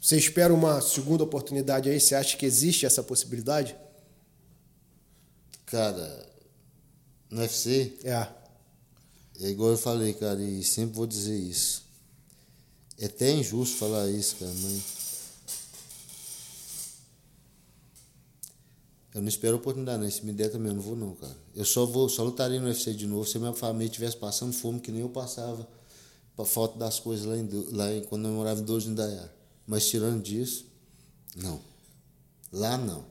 Você espera uma segunda oportunidade aí? Você acha que existe essa possibilidade? Cara, no UFC, É. é igual eu falei, cara, e sempre vou dizer isso. É até injusto falar isso, cara, mas. Eu não espero oportunidade, não. Se me der também, eu não vou, não, cara. Eu só vou, só lutaria no UFC de novo se minha família estivesse passando fome, que nem eu passava, pra falta das coisas lá, em, lá em, quando eu morava em Dois de Indaiá. Mas tirando disso, não. Lá não.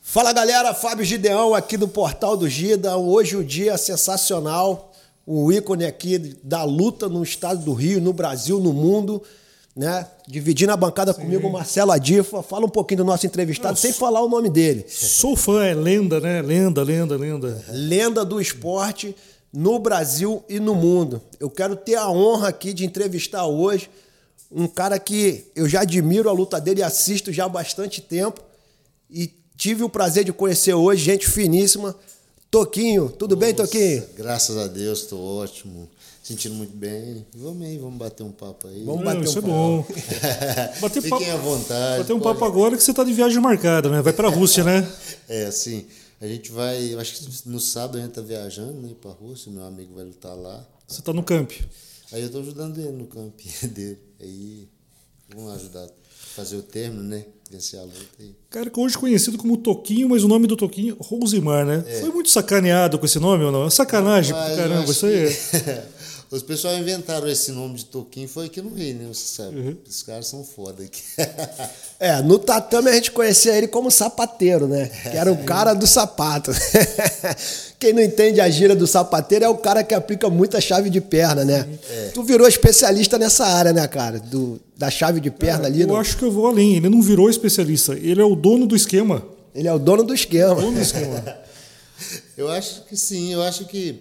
Fala galera, Fábio Gideão aqui do Portal do Gida. Hoje o dia sensacional, o ícone aqui da luta no estado do Rio, no Brasil, no mundo, né? Dividindo a bancada comigo o Marcelo Adifa. Fala um pouquinho do nosso entrevistado sem falar o nome dele. Sou fã, é lenda, né? Lenda, lenda, lenda. Lenda do esporte no Brasil e no mundo. Eu quero ter a honra aqui de entrevistar hoje um cara que eu já admiro a luta dele e assisto já há bastante tempo e tive o prazer de conhecer hoje, gente finíssima. Toquinho, tudo bem, Toquinho? Graças a Deus, estou ótimo. Sentindo muito bem. Vamos aí, vamos bater um papo aí. Vamos Não, bater isso um é bom. Bater Fiquem papo, à vontade. bater um pode- papo agora que você tá de viagem marcada, né? Vai pra Rússia, né? É, assim, a gente vai, eu acho que no sábado a gente tá viajando, né, pra Rússia, meu amigo vai lutar lá. Você tá no camp. Aí eu tô ajudando ele no campinho dele. Aí, vamos lá ajudar a fazer o término, né, vencer a luta aí. Cara, que hoje conhecido como Toquinho, mas o nome do Toquinho, Rosimar, né? Foi muito sacaneado com esse nome ou não? É sacanagem Mas caramba, isso aí é. que- Os pessoal inventaram esse nome de Toquinho, foi aqui no Rio, né, você sabe. Uhum. Os caras são foda aqui. É, no tatame a gente conhecia ele como sapateiro, né? Que era o cara do sapato. Quem não entende a gira do sapateiro é o cara que aplica muita chave de perna, né? Tu virou especialista nessa área, né, cara? Do, da chave de perna ali. Eu no- acho que eu vou além. Ele não virou especialista. Ele é o dono do esquema. Ele é o dono do esquema. Dono do esquema. Eu acho que sim, eu acho que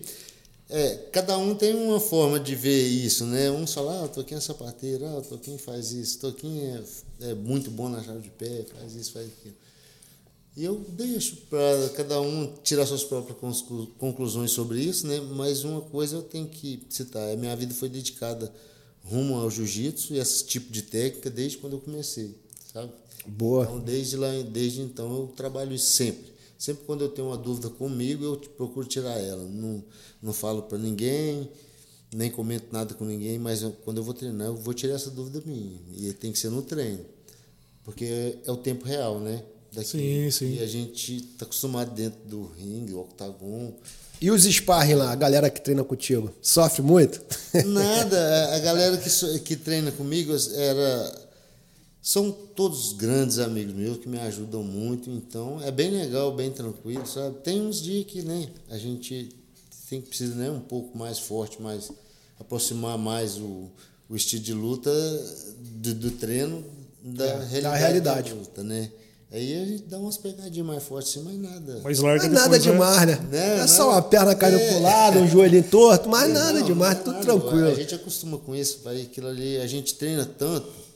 é, cada um tem uma forma de ver isso, né? Um fala, ah, o Toquinho é sapateiro, ah, o Toquinho faz isso, o Toquinho é, é muito bom na chave de pé, faz isso, faz aquilo. E eu deixo para cada um tirar suas próprias conclu- conclusões sobre isso, né? Mas uma coisa eu tenho que citar, a minha vida foi dedicada rumo ao jiu-jitsu e esse tipo de técnica desde quando eu comecei, sabe? Boa. Então, desde lá, desde então eu trabalho sempre. Sempre quando eu tenho uma dúvida comigo, eu procuro tirar ela. Não, não falo para ninguém, nem comento nada com ninguém, mas eu- quando eu vou treinar, eu vou tirar essa dúvida minha. E tem que ser no treino. Porque é, é o tempo real, né? Daqui. Sim, sim. E a gente tá acostumado dentro do ringue, o octagon. E os sparring lá, a galera que treina contigo, sofre muito? Nada, a- galera que, que treina comigo era. São todos grandes amigos meus que me ajudam muito, então é bem legal, bem tranquilo, sabe? Tem uns dias que né, a gente tem que precisar né, um pouco mais forte, mais aproximar mais o, o estilo de luta do, do treino da, realidade da realidade. luta, né? Aí a gente dá umas pegadinhas mais fortes assim, mas nada. Mas larga é nada né? demais, né? Né, é só uma perna caindo É. pro lado, um joelhinho torto, mas nada Não, demais, não, tudo nada, tranquilo. A gente acostuma com isso, vai aquilo ali, a gente treina tanto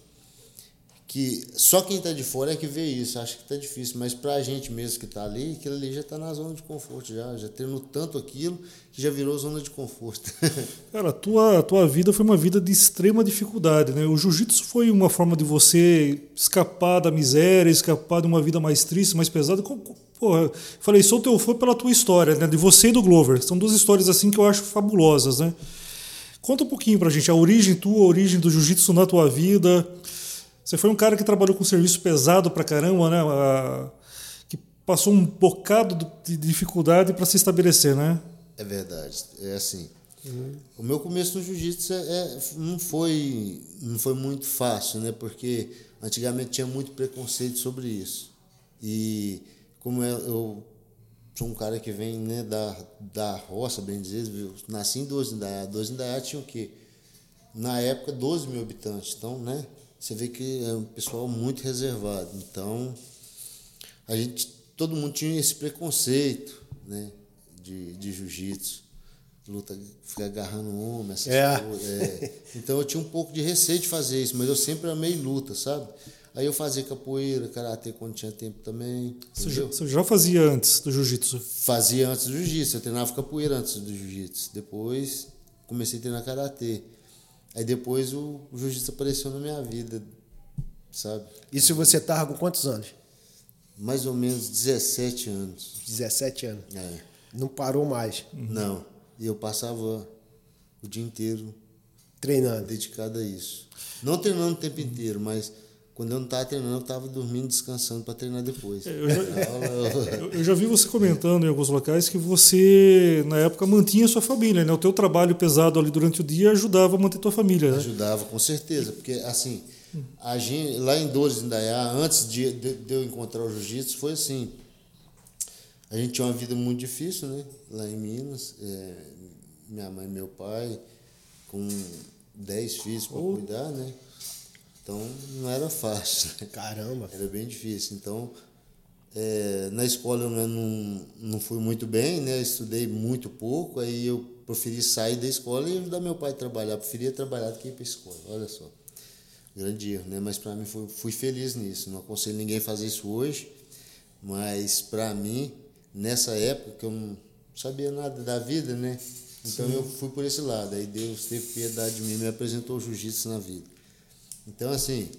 que só quem está de fora é que vê isso, acha que tá difícil, mas para a gente mesmo que está ali, aquilo ali já está na zona de conforto já, já treinou tanto aquilo que já virou zona de conforto. Cara, a tua, a tua vida foi uma vida de extrema dificuldade, né? O jiu-jitsu foi uma forma de você escapar da miséria, escapar de uma vida mais triste, mais pesada. Porra, falei, sou teu fã pela tua história, né? De você e do Glover. São duas histórias assim que eu acho fabulosas, né? Conta um pouquinho pra gente a origem tua, a origem do jiu-jitsu na tua vida. Você foi um cara que trabalhou com serviço pesado pra caramba, né? A- que passou um bocado de dificuldade para se estabelecer, né? É verdade, é assim. O meu começo no jiu-jitsu é, é- não, foi, não foi muito fácil, né? Porque antigamente tinha muito preconceito sobre isso. E como eu, eu sou um cara que vem né, da, da roça, bem dizer, viu? nasci em Doze Indaiá. Doze Indaiá tinha o quê? Na época, 12 mil habitantes. Então, né? Você vê que é um pessoal muito reservado. Então, a gente, todo mundo tinha esse preconceito, né, de, de jiu-jitsu, luta, ficar agarrando homem, essas É. coisas. é. Então eu tinha um pouco de receio de fazer isso, mas eu sempre amei luta, sabe? Aí eu fazia capoeira, karatê quando tinha tempo também. Você já, você já fazia antes do jiu-jitsu? Fazia antes do jiu-jitsu, eu treinava capoeira antes do jiu-jitsu. Depois comecei a treinar karatê. Aí depois o, jiu-jitsu apareceu na minha vida, sabe? Isso você tava com quantos anos? Mais ou menos 17 anos. 17 anos. É. Não parou mais Não. E eu passava o dia inteiro treinando. dedicado a isso. Não treinando o tempo inteiro, mas quando eu não estava treinando, eu estava dormindo, descansando para treinar depois. Eu já, eu- já vi você comentando em alguns locais que você, na época, mantinha sua família, né? O teu trabalho pesado ali durante o dia ajudava a manter tua família, né? Ajudava, com certeza, porque assim, a gente, lá em Dores, em Indaiá, antes de, de, de eu encontrar o jiu-jitsu, foi assim. A gente tinha uma vida muito difícil, né? Lá em Minas. é, minha mãe e meu pai, com 10 filhos para cuidar, né? Então não era fácil, né? Caramba. Era bem difícil. Então, é, na escola eu não, não fui muito bem, né? Estudei muito pouco, aí eu preferi sair da escola e ajudar meu pai a trabalhar. Preferia trabalhar do que ir para a escola, olha só. Grande erro, né? Mas para mim fui, fui feliz nisso. Não aconselho ninguém a fazer isso hoje, mas para mim, nessa época que eu não sabia nada da vida, né? Então eu fui por esse lado. Aí Deus teve piedade de mim e me apresentou o jiu-jitsu na vida. Então, assim,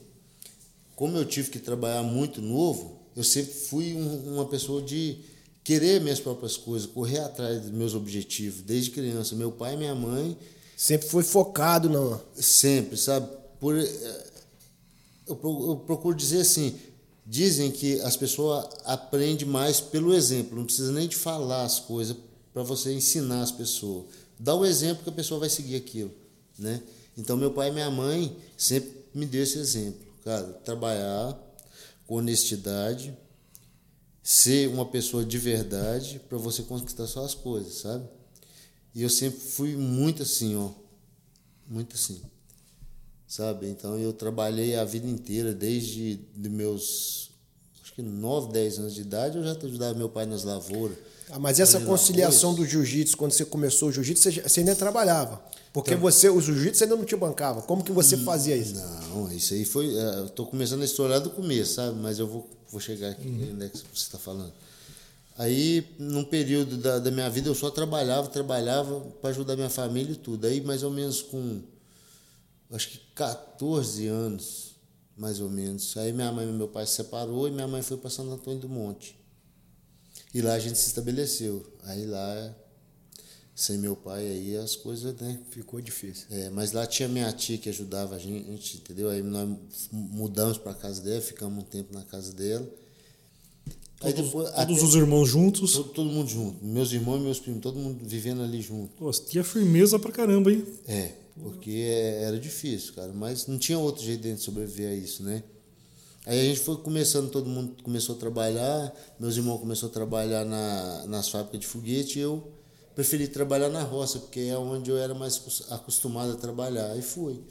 como eu tive que trabalhar muito novo, eu sempre fui um- uma pessoa de querer minhas próprias coisas, correr atrás dos meus objetivos, desde criança. Meu pai e minha mãe Sempre foi focado não. sempre, sabe? Por, eh, eu, pro- eu procuro dizer assim, dizem que as pessoas aprendem mais pelo exemplo, não precisa nem de falar as coisas para você ensinar as pessoas. Dá o exemplo que a pessoa vai seguir aquilo, né? Então meu pai e minha mãe sempre me deu esse exemplo, cara, trabalhar com honestidade, ser uma pessoa de verdade para você conquistar suas coisas, sabe? E eu sempre fui muito assim, ó, muito assim, sabe? Então eu trabalhei a vida inteira, desde de meus, acho que 9, 10 anos de idade, eu já ajudava meu pai nas lavouras. Ah, mas essa conciliação do jiu-jitsu, quando você começou o jiu-jitsu, você, você ainda trabalhava. Porque Então- você, o jiu-jitsu ainda não te bancava. Como que você Hum, fazia isso? Não, isso aí foi. é, Eu tô começando a história do começo, sabe? Mas eu vou, vou chegar aqui onde é que você está falando. Aí, num período da, da minha vida, eu só trabalhava, trabalhava para ajudar minha família e tudo. Aí, mais ou menos com, acho que 14 anos, mais ou menos. Aí, minha mãe e meu pai se separou e minha mãe foi para Santo Antônio do Monte. E lá a gente se estabeleceu. Aí, lá, sem meu pai, aí as coisas, né? Ficou difícil. É, mas lá tinha minha tia que ajudava a gente, entendeu? Aí nós mudamos para casa dela, ficamos um tempo na casa dela. Aí Todos, depois, todos até- os irmãos juntos. todo, todo mundo junto, meus irmãos e meus primos, todo mundo vivendo ali junto. Pô, tinha firmeza pra caramba, hein? É, porque é- era difícil, cara, mas não tinha outro jeito de sobreviver a isso, né? Aí a gente foi começando, todo mundo começou a trabalhar, meus irmãos começaram a trabalhar na, nas fábricas de foguete e eu preferi trabalhar na roça, porque é onde eu era mais acos- acostumado a trabalhar, e fui.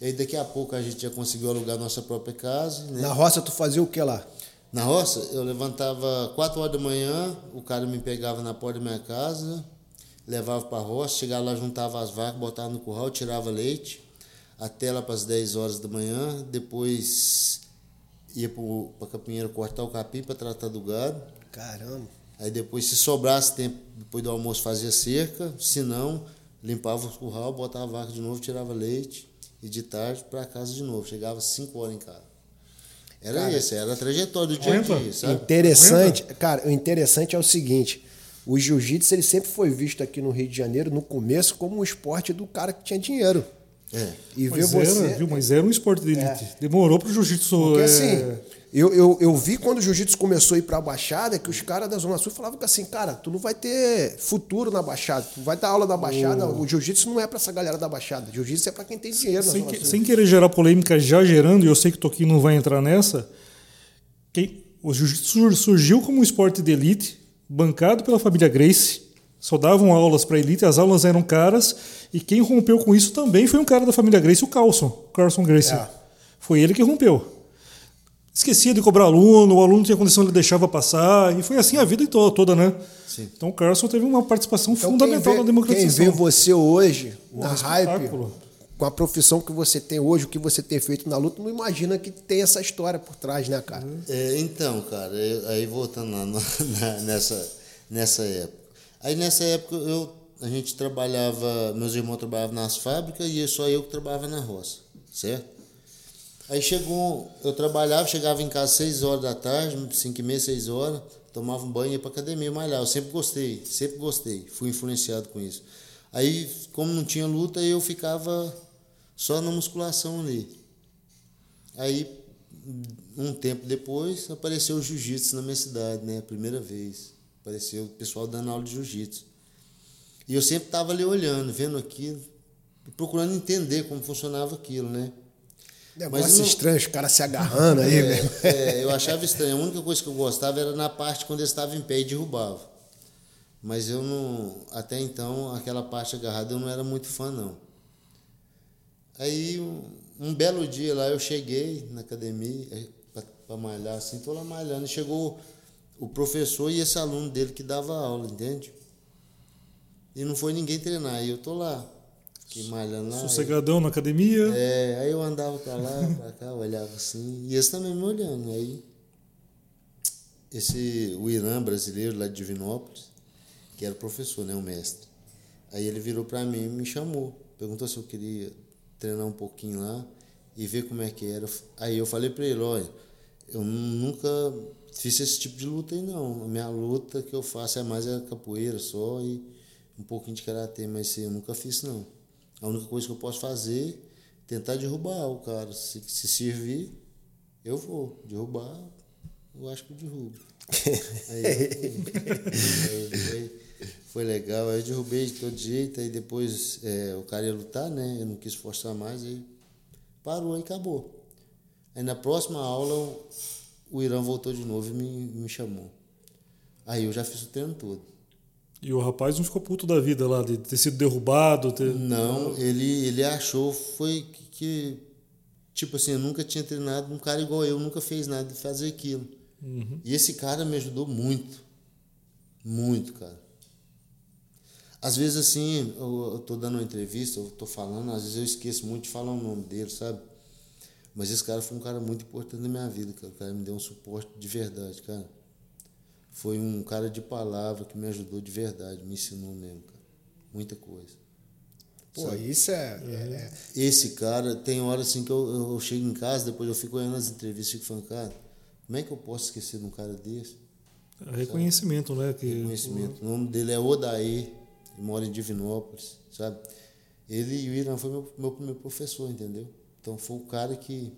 E aí daqui a pouco a gente já conseguiu alugar nossa própria casa, né? Na roça, tu fazia o que lá? Na roça, eu levantava 4 horas da manhã, o cara me pegava na porta da minha casa, levava para a roça, chegava lá, juntava as vacas, botava no curral, tirava leite, até lá para as 10 horas da manhã, depois ia para a capinheira cortar o capim para tratar do gado. Caramba. Aí depois, se sobrasse tempo, depois do almoço fazia cerca, se não, limpava o curral, botava a vaca de novo, tirava leite, e de tarde para casa de novo. Chegava às 5 horas em casa. Era Cara, esse, era a trajetória do dia a dia, sabe? Interessante, cara, o interessante é o seguinte: o jiu-jitsu ele sempre foi visto aqui no Rio de Janeiro, no começo, como um esporte do cara que tinha dinheiro. É. E ver Mas você. era, viu? Mas era um esporte de elite. Demorou pro jiu-jitsu. Porque é, assim, eu, eu, eu vi quando o jiu-jitsu começou a ir pra Baixada que os caras da Zona Sul falavam que assim, cara, tu não vai ter futuro na Baixada, tu vai dar aula na Baixada. O jiu-jitsu não é pra essa galera da Baixada. Jiu-jitsu é pra quem tem dinheiro na sem, Zona que- Sul. sem querer gerar polêmica, já gerando, e eu sei que o Toquinho não vai entrar nessa, quem, o jiu-jitsu sur- surgiu como um esporte de elite, bancado pela família Grace, só davam aulas para elite, as aulas eram caras, e quem rompeu com isso também foi um cara da família Grace, o Carlson, o Carlson Grace. É. Foi ele que rompeu. Esquecia de cobrar aluno, o aluno tinha condição, ele deixava passar, e foi assim a vida to- toda, né? Sim. Então o Carlson teve uma participação Então, fundamental quem na vê, democratização. quem vê você hoje, na Porra, hype, com a profissão que você tem hoje, o que você tem feito na luta, não imagina que tem essa história por trás, né, cara? É, então, cara, eu, aí voltando lá no, na, nessa, nessa época. Aí nessa época eu, a gente trabalhava, meus irmãos trabalhavam nas fábricas e só eu que trabalhava na roça, certo? Aí chegou, eu trabalhava, chegava em casa às 6 horas da tarde, 5 e meia, 6 horas, tomava um banho e ia pra academia malhar. Eu sempre gostei, sempre gostei, fui influenciado com isso. Aí, como não tinha luta, eu ficava só na musculação ali. Aí, um tempo depois, apareceu o jiu-jitsu na minha cidade, né? A primeira vez. Apareceu o pessoal dando aula de jiu-jitsu. E eu sempre estava ali olhando, vendo aquilo, procurando entender como funcionava aquilo, né? Negócio não... estranho, os caras se agarrando aí, é, mesmo. É, eu achava estranho. A única coisa que eu gostava era na parte quando eles estavam em pé e derrubava. Mas eu não. Até então, aquela parte agarrada eu não era muito fã, não. Aí, um, um belo dia lá, eu cheguei na academia eh, para malhar assim, tô lá malhando. E chegou o professor e esse aluno dele que dava aula, entende? E não foi ninguém treinar. E eu tô lá, fiquei malhando lá. Sossegadão aí, na academia? É, aí eu andava para lá, para cá, olhava assim. E esse também me olhando. Aí, esse, o Irã brasileiro lá de Divinópolis, que era o professor, né, o mestre. Aí ele virou para mim e me chamou. Perguntou se eu queria treinar um pouquinho lá e ver como é que era. Aí eu falei para ele, olha, eu nunca fiz esse tipo de luta aí não. A minha luta que eu faço é mais a capoeira só e um pouquinho de karatê, mas assim, eu nunca fiz não. A única coisa que eu posso fazer é tentar derrubar o cara. Se, se servir, eu vou. Derrubar, eu acho que eu derrubo. aí, aí, aí, foi legal. Aí eu derrubei de todo jeito, aí depois é, o cara ia lutar, né? Eu não quis forçar mais, aí parou e acabou. Aí na próxima aula o Irã voltou de novo e me, me chamou. Aí eu já fiz o treino todo. E o rapaz não ficou puto da vida lá, de ter sido derrubado? Ter... Não, ele, ele achou foi que, que, tipo assim, eu nunca tinha treinado, um cara igual eu nunca fez nada de fazer aquilo. Uhum. E esse cara me ajudou muito. Muito, cara. Às vezes, assim, eu, eu tô dando uma entrevista, eu tô falando, às vezes eu esqueço muito de falar o nome dele, sabe? Mas esse cara foi um cara muito importante na minha vida, cara. O cara me deu um suporte de verdade, cara. Foi um cara de palavra que me ajudou de verdade, me ensinou mesmo, cara. Muita coisa. Pô, sabe? isso é, é, é, Esse cara, tem hora assim que eu, eu chego em casa, depois eu fico olhando as entrevistas e fico falando, cara, como é que eu posso esquecer de um cara desse? Reconhecimento, sabe? né? Que... Reconhecimento. O nome dele é ele mora em Divinópolis, sabe? Ele e o Irã foi meu, meu primeiro professor, entendeu? Então foi o cara que.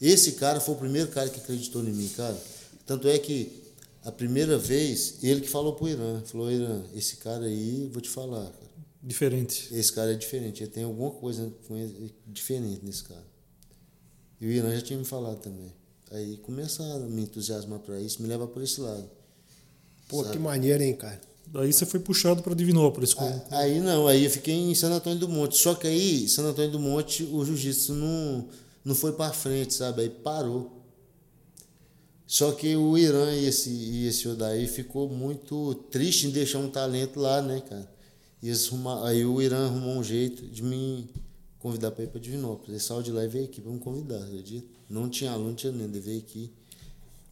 Esse cara foi o primeiro cara que acreditou em mim, cara. Tanto é que a primeira vez, ele que falou pro Irã, falou, Irã, esse cara aí, vou te falar, cara. Diferente. Esse cara é diferente, ele tem alguma coisa diferente nesse cara. E o Irã já tinha me falado também. Aí começaram a me entusiasmar para isso, me leva por esse lado. Pô, sabe? que maneiro, hein, cara? Daí você foi puxado para Divinópolis. Com... Aí não, aí eu fiquei em Santo Antônio do Monte. Só que aí, Santo Antônio do Monte, o jiu-jitsu não, não foi para frente, sabe? Aí parou. Só que o Irã e esse, e esse Odaí ficou muito triste em deixar um talento lá, né, cara? E aí o Irã arrumou um jeito de me convidar para ir para Divinópolis. Ele saiu de lá e veio aqui para me convidar, acredita? Não tinha aluno, não tinha nem, ele veio aqui.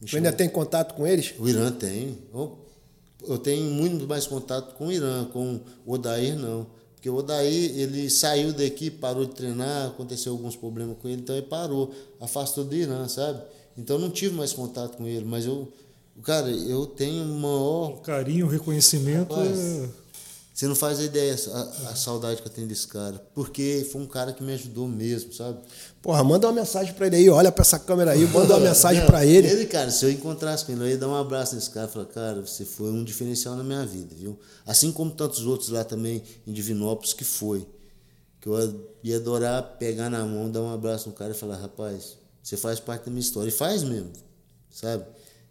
Você ainda tem contato com eles? O Irã tem eu tenho muito mais contato com o Irã, com o Odair não. Porque o Odair, ele saiu daqui, parou de treinar, aconteceu alguns problemas com ele, então ele parou, afastou do Irã, sabe? Então não tive mais contato com ele, mas eu, cara, eu tenho maior... O carinho, o reconhecimento Rapaz, é você não faz ideia a, a, saudade que eu tenho desse cara. Porque foi um cara que me ajudou mesmo, sabe? Porra, manda uma mensagem pra ele aí, olha pra essa câmera aí, manda uma mensagem para ele. Ele, cara, se eu encontrasse com ele, eu ia dar um abraço nesse cara e falar, cara, você foi um diferencial na minha vida, viu? Assim como tantos outros lá também em Divinópolis que foi. Que eu ia adorar pegar na mão, dar um abraço no cara e falar, rapaz, você faz parte da minha história. E faz mesmo, sabe?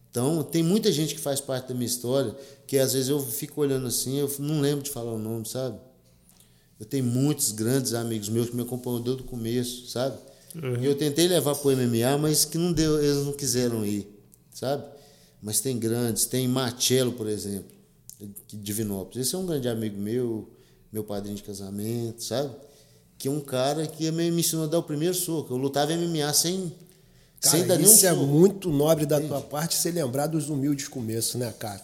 Então, tem muita gente que faz parte da minha história que às vezes eu fico olhando assim, eu não lembro de falar o nome, sabe? Eu tenho muitos grandes amigos meus que me acompanham desde o começo, sabe? Uhum. E eu tentei levar para o MMA, mas que não deu, eles não quiseram ir, sabe? Mas tem grandes, tem Marcelo, por exemplo, de Divinópolis. Esse é um grande amigo meu, meu padrinho de casamento, sabe? que um cara que me ensinou a dar o primeiro soco. Eu lutava MMA sem, Cara, sem dar nenhum isso é soco. muito nobre da tua parte ser lembrar dos humildes começos, né, cara?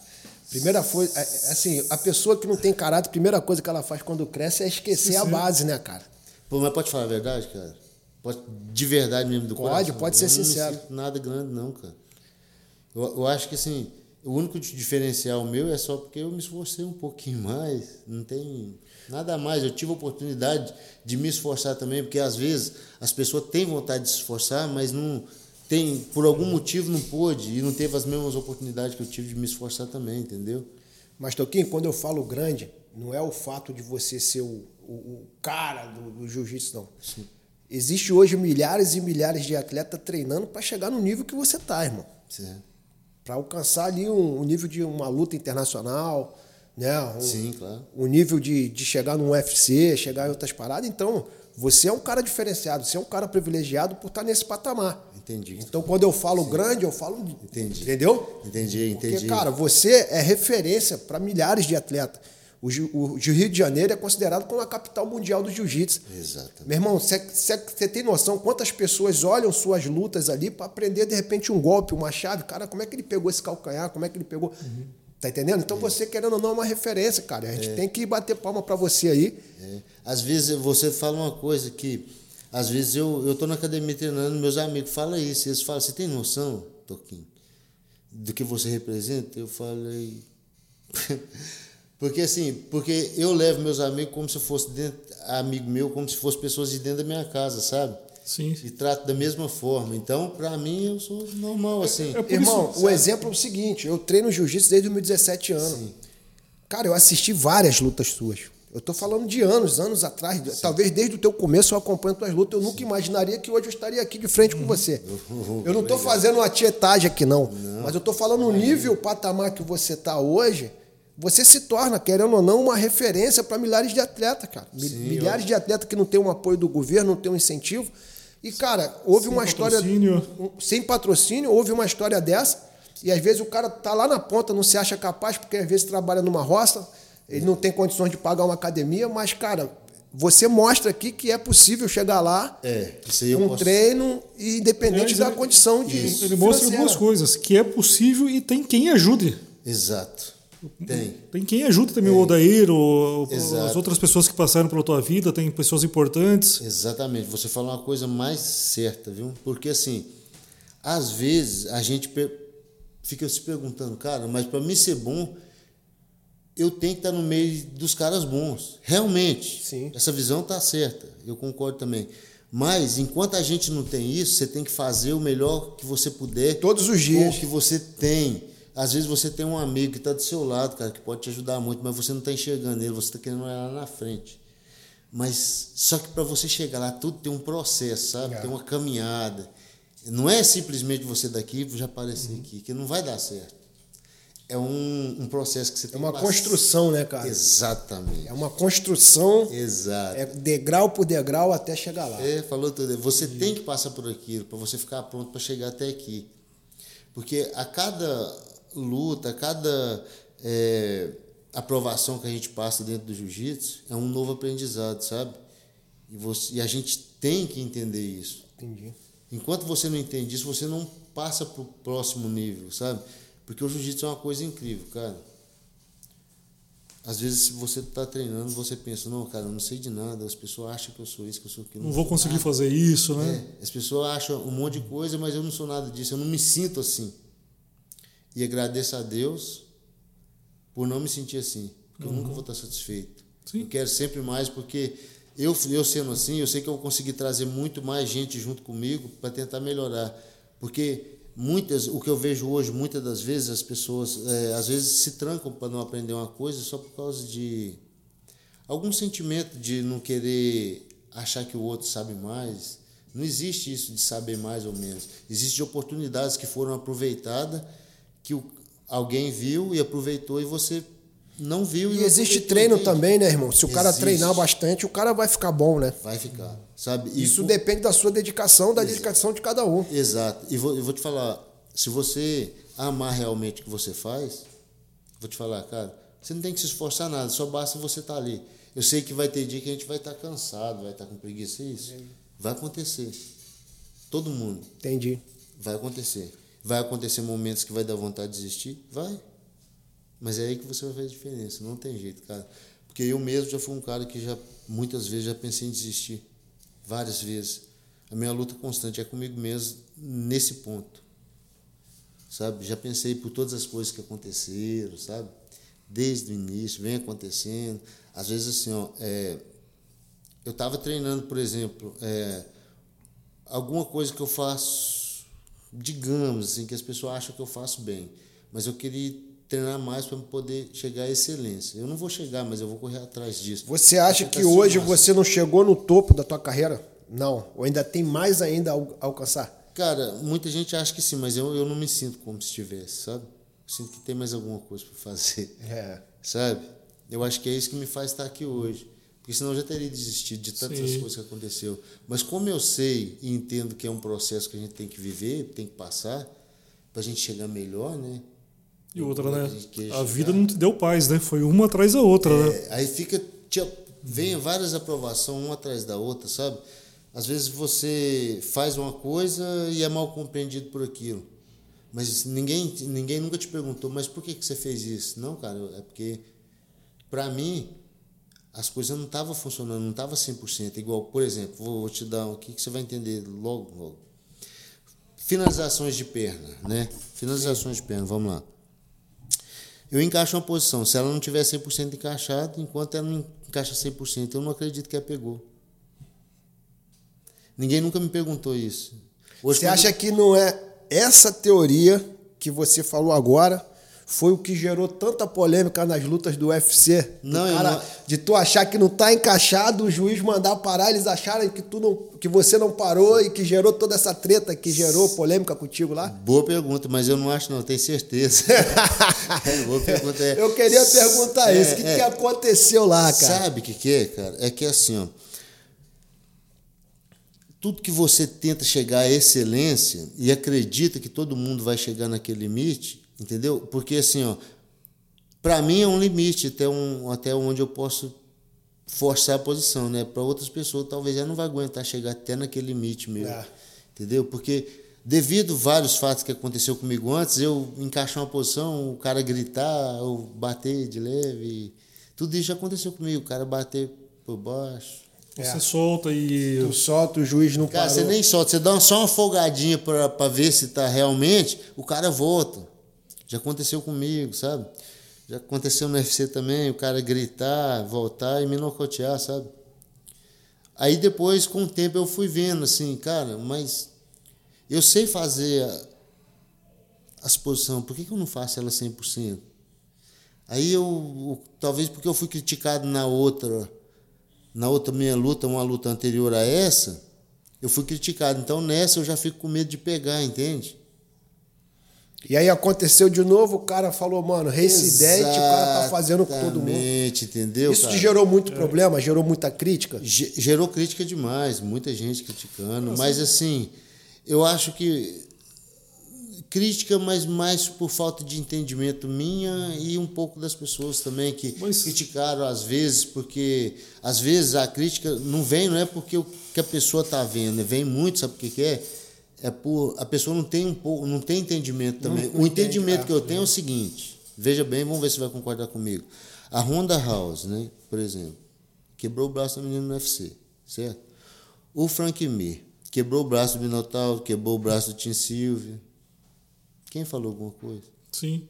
Primeira coisa, é, é assim, a pessoa que não tem caráter, a primeira coisa que ela faz quando cresce é esquecer a base, né, cara? Pô, mas pode falar a verdade, cara? Pode, de verdade mesmo, do Pode, coração. pode ser Eu não sincero. sinto nada grande, não, cara. Eu, eu acho que, assim, o único diferencial meu é só porque eu me esforcei um pouquinho mais. Não tem nada mais. Eu tive a oportunidade de me esforçar também, porque às vezes as pessoas têm vontade de se esforçar, mas não tem, por algum motivo não pôde e não teve as mesmas oportunidades que eu tive de me esforçar também, entendeu? Mas, Toquinho, quando eu falo grande, não é o fato de você ser o, o, o cara do, do jiu-jitsu, não. Existe hoje milhares e milhares de atletas treinando para chegar no nível que você tá, irmão. Para alcançar ali um, um nível de uma luta internacional, né? Um, Sim, claro. o nível de, de chegar no UFC, chegar em outras paradas. Então, você é um cara diferenciado, você é um cara privilegiado por estar nesse patamar. Entendi. Então, quando eu falo grande, eu falo. Entendi. Entendeu? Entendi, entendi. Porque, cara, você é referência para milhares de atletas. O, Ju- o Rio de Janeiro é considerado como a capital mundial do jiu-jitsu. Exatamente. Meu irmão, você tem noção quantas pessoas olham suas lutas ali para aprender, de repente, um golpe, uma chave? Cara, como é que ele pegou esse calcanhar? Como é que ele pegou. Tá entendendo? Então, você, querendo ou não, é uma referência, cara. A gente tem que bater palma para você aí. É. Às vezes você fala uma coisa que, às vezes eu, eu tô na academia treinando, meus amigos falam isso, eles falam, você tem noção, Toquinho, do que você representa? Eu falei. porque assim, porque eu levo meus amigos como se fosse dentro, amigo meu, como se fosse pessoas de dentro da minha casa, sabe? Sim. E trato da mesma forma. Então, pra mim, eu sou normal, assim. é por Irmão, isso, o exemplo é o seguinte: eu treino jiu-jitsu desde 2017 anos. Cara, eu assisti várias lutas suas. Eu tô falando de anos, anos atrás. Talvez desde o teu começo eu acompanho tuas lutas. Eu nunca imaginaria que hoje eu estaria aqui de frente com você. Eu não tô fazendo uma tietagem aqui, não. Mas eu tô falando o nível, o patamar que você tá hoje. Você se torna, querendo ou não, uma referência para milhares de atletas, cara. Mi- milhares de atletas que não tem um apoio do governo, não tem um incentivo. E, cara, houve Sem uma história. patrocínio. um- sem patrocínio, houve uma história dessa, e às vezes o cara tá lá na ponta, não se acha capaz, porque às vezes trabalha numa roça, ele não tem condições de pagar uma academia, mas, cara, você mostra aqui que é possível chegar lá É, isso com posso- treino, e independente da condição de. Ele mostra financeira. duas coisas, que é possível e tem quem ajude. Exato. Tem. Tem quem ajuda também o Odair, o, Exato. as outras pessoas que passaram pela tua vida, tem pessoas importantes. Exatamente, você falou uma coisa mais certa, viu? Porque assim, às vezes a gente fica se perguntando, cara, mas para mim ser bom, eu tenho que estar no meio dos caras bons. Realmente. Sim. Essa visão tá certa, eu concordo também. Mas enquanto a gente não tem isso, você tem que fazer o melhor que você puder. Todos os dias. Com o que você tem. Às vezes você tem um amigo que está do seu lado, cara, que pode te ajudar muito, mas você não está enxergando ele, você está querendo olhar lá na frente. Mas só que para você chegar lá, tudo tem um processo, sabe? É. Tem uma caminhada. Não é simplesmente você daqui já aparecer aqui, que não vai dar certo. É um, um processo que você É tem uma que passar. construção, né, cara? Exatamente. É uma construção, Exato. é degrau por degrau até chegar lá. É, falou tudo. Você tem que passar por aquilo para você ficar pronto para chegar até aqui. Porque a cada luta, a cada é, aprovação que a gente passa dentro do jiu-jitsu é um novo aprendizado, sabe? E, você, e a gente tem que entender isso. Entendi. Enquanto você não entende isso, você não passa para o próximo nível, sabe? Porque o jiu-jitsu é uma coisa incrível, cara. Às vezes você está treinando, você pensa, não, cara, eu não sei de nada, as pessoas acham que eu sou isso, que eu sou aquilo. Não vou sou conseguir nada. fazer isso, né? É, as pessoas acham um monte de coisa, mas eu não sou nada disso, eu não me sinto assim. E agradeço a Deus por não me sentir assim, porque eu nunca vou estar satisfeito. Sim. Eu quero sempre mais, porque eu, eu sendo assim, eu sei que eu vou conseguir trazer muito mais gente junto comigo para tentar melhorar. Porque muitas, o que eu vejo hoje, muitas das vezes as pessoas, é, às vezes se trancam para não aprender uma coisa só por causa de algum sentimento de não querer achar que o outro sabe mais. Não existe isso de saber mais ou menos. Existem oportunidades que foram aproveitadas, que o, alguém viu e aproveitou e você não viu. E não existe treino entende? também, né, irmão? Se o cara Existe. treinar bastante, o cara vai ficar bom, né? Vai ficar, sabe? E Isso por- depende da sua dedicação, da dedicação de cada um. Exato. E vou, eu vou te falar, se você amar realmente o que você faz, vou te falar, cara, você não tem que se esforçar nada, só basta você estar ali. Eu sei que vai ter dia que a gente vai estar cansado, vai estar com preguiça, é isso. Vai acontecer. Todo mundo. Entendi. Vai acontecer. Vai acontecer momentos que vai dar vontade de desistir? Vai. Mas é aí que você vai ver a diferença. Não tem jeito, cara. Porque eu mesmo já fui um cara que já muitas vezes já pensei em desistir. Várias vezes. A minha luta constante é comigo mesmo nesse ponto. Sabe? Já pensei por todas as coisas que aconteceram, sabe? Desde o início, vem acontecendo. Às vezes, assim, ó, é, eu estava treinando, por exemplo, é, alguma coisa que eu faço, digamos assim, que as pessoas acham que eu faço bem, mas eu queria treinar mais para poder chegar à excelência. Eu não vou chegar, mas eu vou correr atrás disso. Você acha que hoje você não chegou no topo da tua carreira? Não. Ou ainda tem mais ainda a alcançar? Cara, muita gente acha que sim, mas eu, eu não me sinto como se estivesse, sabe? Eu sinto que tem mais alguma coisa para fazer. É. Sabe? Eu acho que é isso que me faz estar aqui hoje. Porque senão eu já teria desistido de tantas sim. coisas que aconteceu. Mas como eu sei e entendo que é um processo que a gente tem que viver, tem que passar, para a gente chegar melhor, né? E outra, né? A, a vida não te deu paz, né? Foi uma atrás da outra, é, né? Aí fica. Vem várias aprovações, uma atrás da outra, sabe? Às vezes você faz uma coisa e é mal compreendido por aquilo. Mas ninguém, ninguém nunca te perguntou, mas por que, que você fez isso? Não, cara, é porque, para mim, as coisas não estavam funcionando, não estavam 100%. Igual, por exemplo, vou te dar um aqui que você vai entender logo, logo. Finalizações de perna, né? Finalizações de perna, vamos lá. Eu encaixo uma posição, se ela não tiver 100% encaixada, enquanto ela não encaixa 100%, eu não acredito que ela pegou. Ninguém nunca me perguntou isso. Hoje, você acha que não é essa teoria que você falou agora foi o que gerou tanta polêmica nas lutas do UFC? Não, do cara, não... De tu achar que não tá encaixado, o juiz mandar parar, eles acharem que, tu não, que você não parou e que gerou toda essa treta que gerou polêmica contigo lá? Boa pergunta, mas eu não acho não, tenho certeza. Boa pergunta é... Eu queria perguntar é, isso, o que, é... que aconteceu lá, cara? Sabe o que, que é, cara? É que assim, ó, tudo que você tenta chegar à excelência e acredita que todo mundo vai chegar naquele limite, entendeu? Porque assim, ó, para mim é um limite até, um, até onde eu posso forçar a posição, né? Para outras pessoas talvez já não vai aguentar chegar até naquele limite mesmo, é. entendeu? Porque devido a vários fatos que aconteceu comigo antes, eu encaixar uma posição, o cara gritar, ou bater de leve, tudo isso já aconteceu comigo, o cara bater por baixo, você é. solta e. Tu solta, o juiz não cara, parou. você nem solta, você dá só uma folgadinha para ver se tá realmente, o cara volta. Já aconteceu comigo, sabe? Já aconteceu no UFC também, o cara gritar, voltar e me nocautear, sabe? Aí depois, com o tempo, eu fui vendo assim, cara, mas eu sei fazer a, as posições, por que, que eu não faço ela 100%? Aí eu, talvez porque eu fui criticado na outra na outra minha luta, uma luta anterior a essa, eu fui criticado. Então nessa eu já fico com medo de pegar, entende? E aí aconteceu de novo, o cara falou, mano, residente, o cara tá fazendo com todo mundo. entendeu? Isso cara? te gerou muito é. problema, gerou muita crítica? Gerou crítica demais, muita gente criticando, Nossa. mas assim, eu acho que crítica, mas mais por falta de entendimento minha e um pouco das pessoas também que mas... criticaram às vezes, porque às vezes a crítica não vem, não é porque o que a pessoa está vendo, né? vem muito, sabe o que, que é? É por a pessoa não tem um pouco, não tem entendimento também. Não, não o entendimento entende, que eu tenho é o seguinte, veja bem, vamos ver se vai concordar comigo. A Honda House, né, por exemplo, quebrou o braço da menina no UFC, certo? O Frank Mir quebrou o braço do Minotauro, quebrou o braço do Tim Silvio, quem falou alguma coisa? Sim.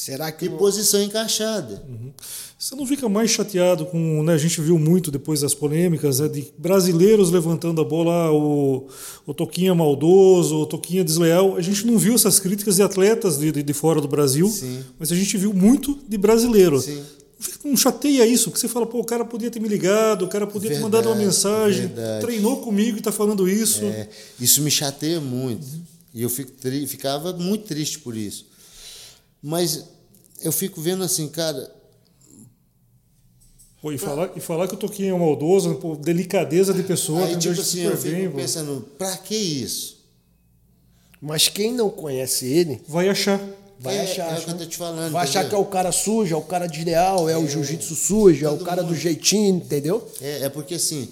Será que. E posição encaixada. Uhum. Você não fica mais chateado com. Né, a gente viu muito depois das polêmicas né, de brasileiros levantando a bola, o, o Toquinha maldoso, o Toquinha desleal. A gente não viu essas críticas de atletas de, de, de fora do Brasil, Sim. mas a gente viu muito de brasileiro. Sim. Não chateia isso, porque você fala, pô, o cara podia ter me ligado, o cara podia verdade, ter mandado uma mensagem, verdade. treinou comigo e está falando isso. É, isso me chateia muito. Uhum. E eu fico ficava muito triste por isso. Mas eu fico vendo assim, cara. Pô, e, falar, e falar que o Toquinho é um maldoso, pô, delicadeza de pessoa, Aí, tipo assim, eu fico bem, pensando, pra que isso? Mas quem não conhece ele. Vai achar. Vai é, achar. É o que eu tô te falando. Vai achar que é o cara sujo, é o cara desleal, é, o jiu-jitsu sujo, é o cara do jeitinho, entendeu? É, é porque assim,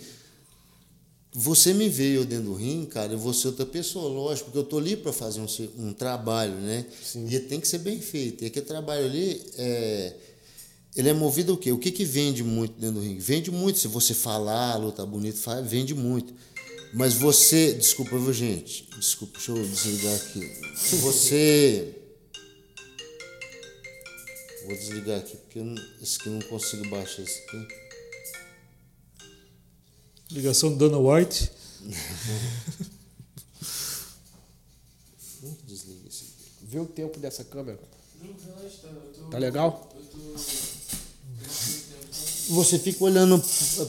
você me veio dentro do rim, cara, eu vou ser outra pessoa, lógico, porque eu tô ali para fazer um, um, trabalho, né? Sim. E tem que ser bem feito. E aquele trabalho ali, é, ele é movido o quê? O que que vende muito dentro do ringue? Vende muito, se você falar, lutar bonito, vende muito. Mas você, desculpa, viu, gente? Desculpa, deixa eu desligar aqui. Você Vou desligar aqui porque eu não, esse aqui eu não consigo baixar esse aqui. Ligação Dana White. Desliga esse aqui. Vê o tempo dessa câmera. Tá legal? Você fica olhando,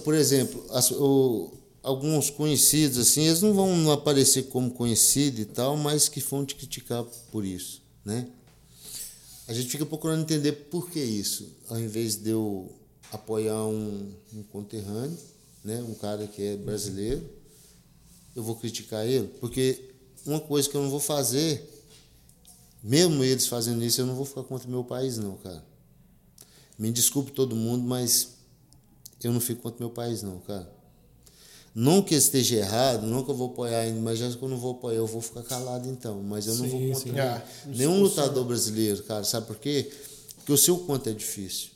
por exemplo, as, o, alguns conhecidos, assim, eles não vão aparecer como conhecido e tal, mas que vão te criticar por isso, né? A gente fica procurando entender por que isso, ao invés de eu apoiar um, um conterrâneo, né, um cara que é brasileiro, eu vou criticar ele, porque uma coisa que eu não vou fazer, mesmo eles fazendo isso, eu não vou ficar contra o meu país, não, cara. Me desculpe todo mundo, mas eu não fico contra o meu país, não, cara. Não que esteja errado, não que eu vou apoiar ainda, mas já que eu não vou apoiar, eu vou ficar calado então. Mas eu não sim, vou contra ah, nenhum lutador brasileiro, cara. Sabe por quê? Porque eu sei o quanto é difícil.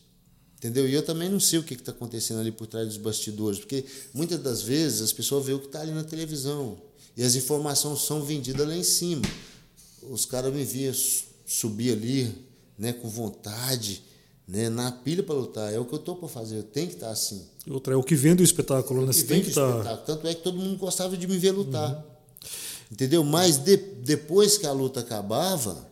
Entendeu? E eu também não sei o que está acontecendo ali por trás dos bastidores, porque muitas das vezes as pessoas veem o que está ali na televisão e as informações são vendidas lá em cima. Os caras me viam subir ali, né, com vontade, né, na pilha para lutar. É o que eu estou para fazer, eu tenho que estar tá assim. Outra é o que vende o espetáculo, né? Você tem que estar. Tá... Tanto é que todo mundo gostava de me ver lutar. Uhum. Entendeu? Mas de, depois que a luta acabava,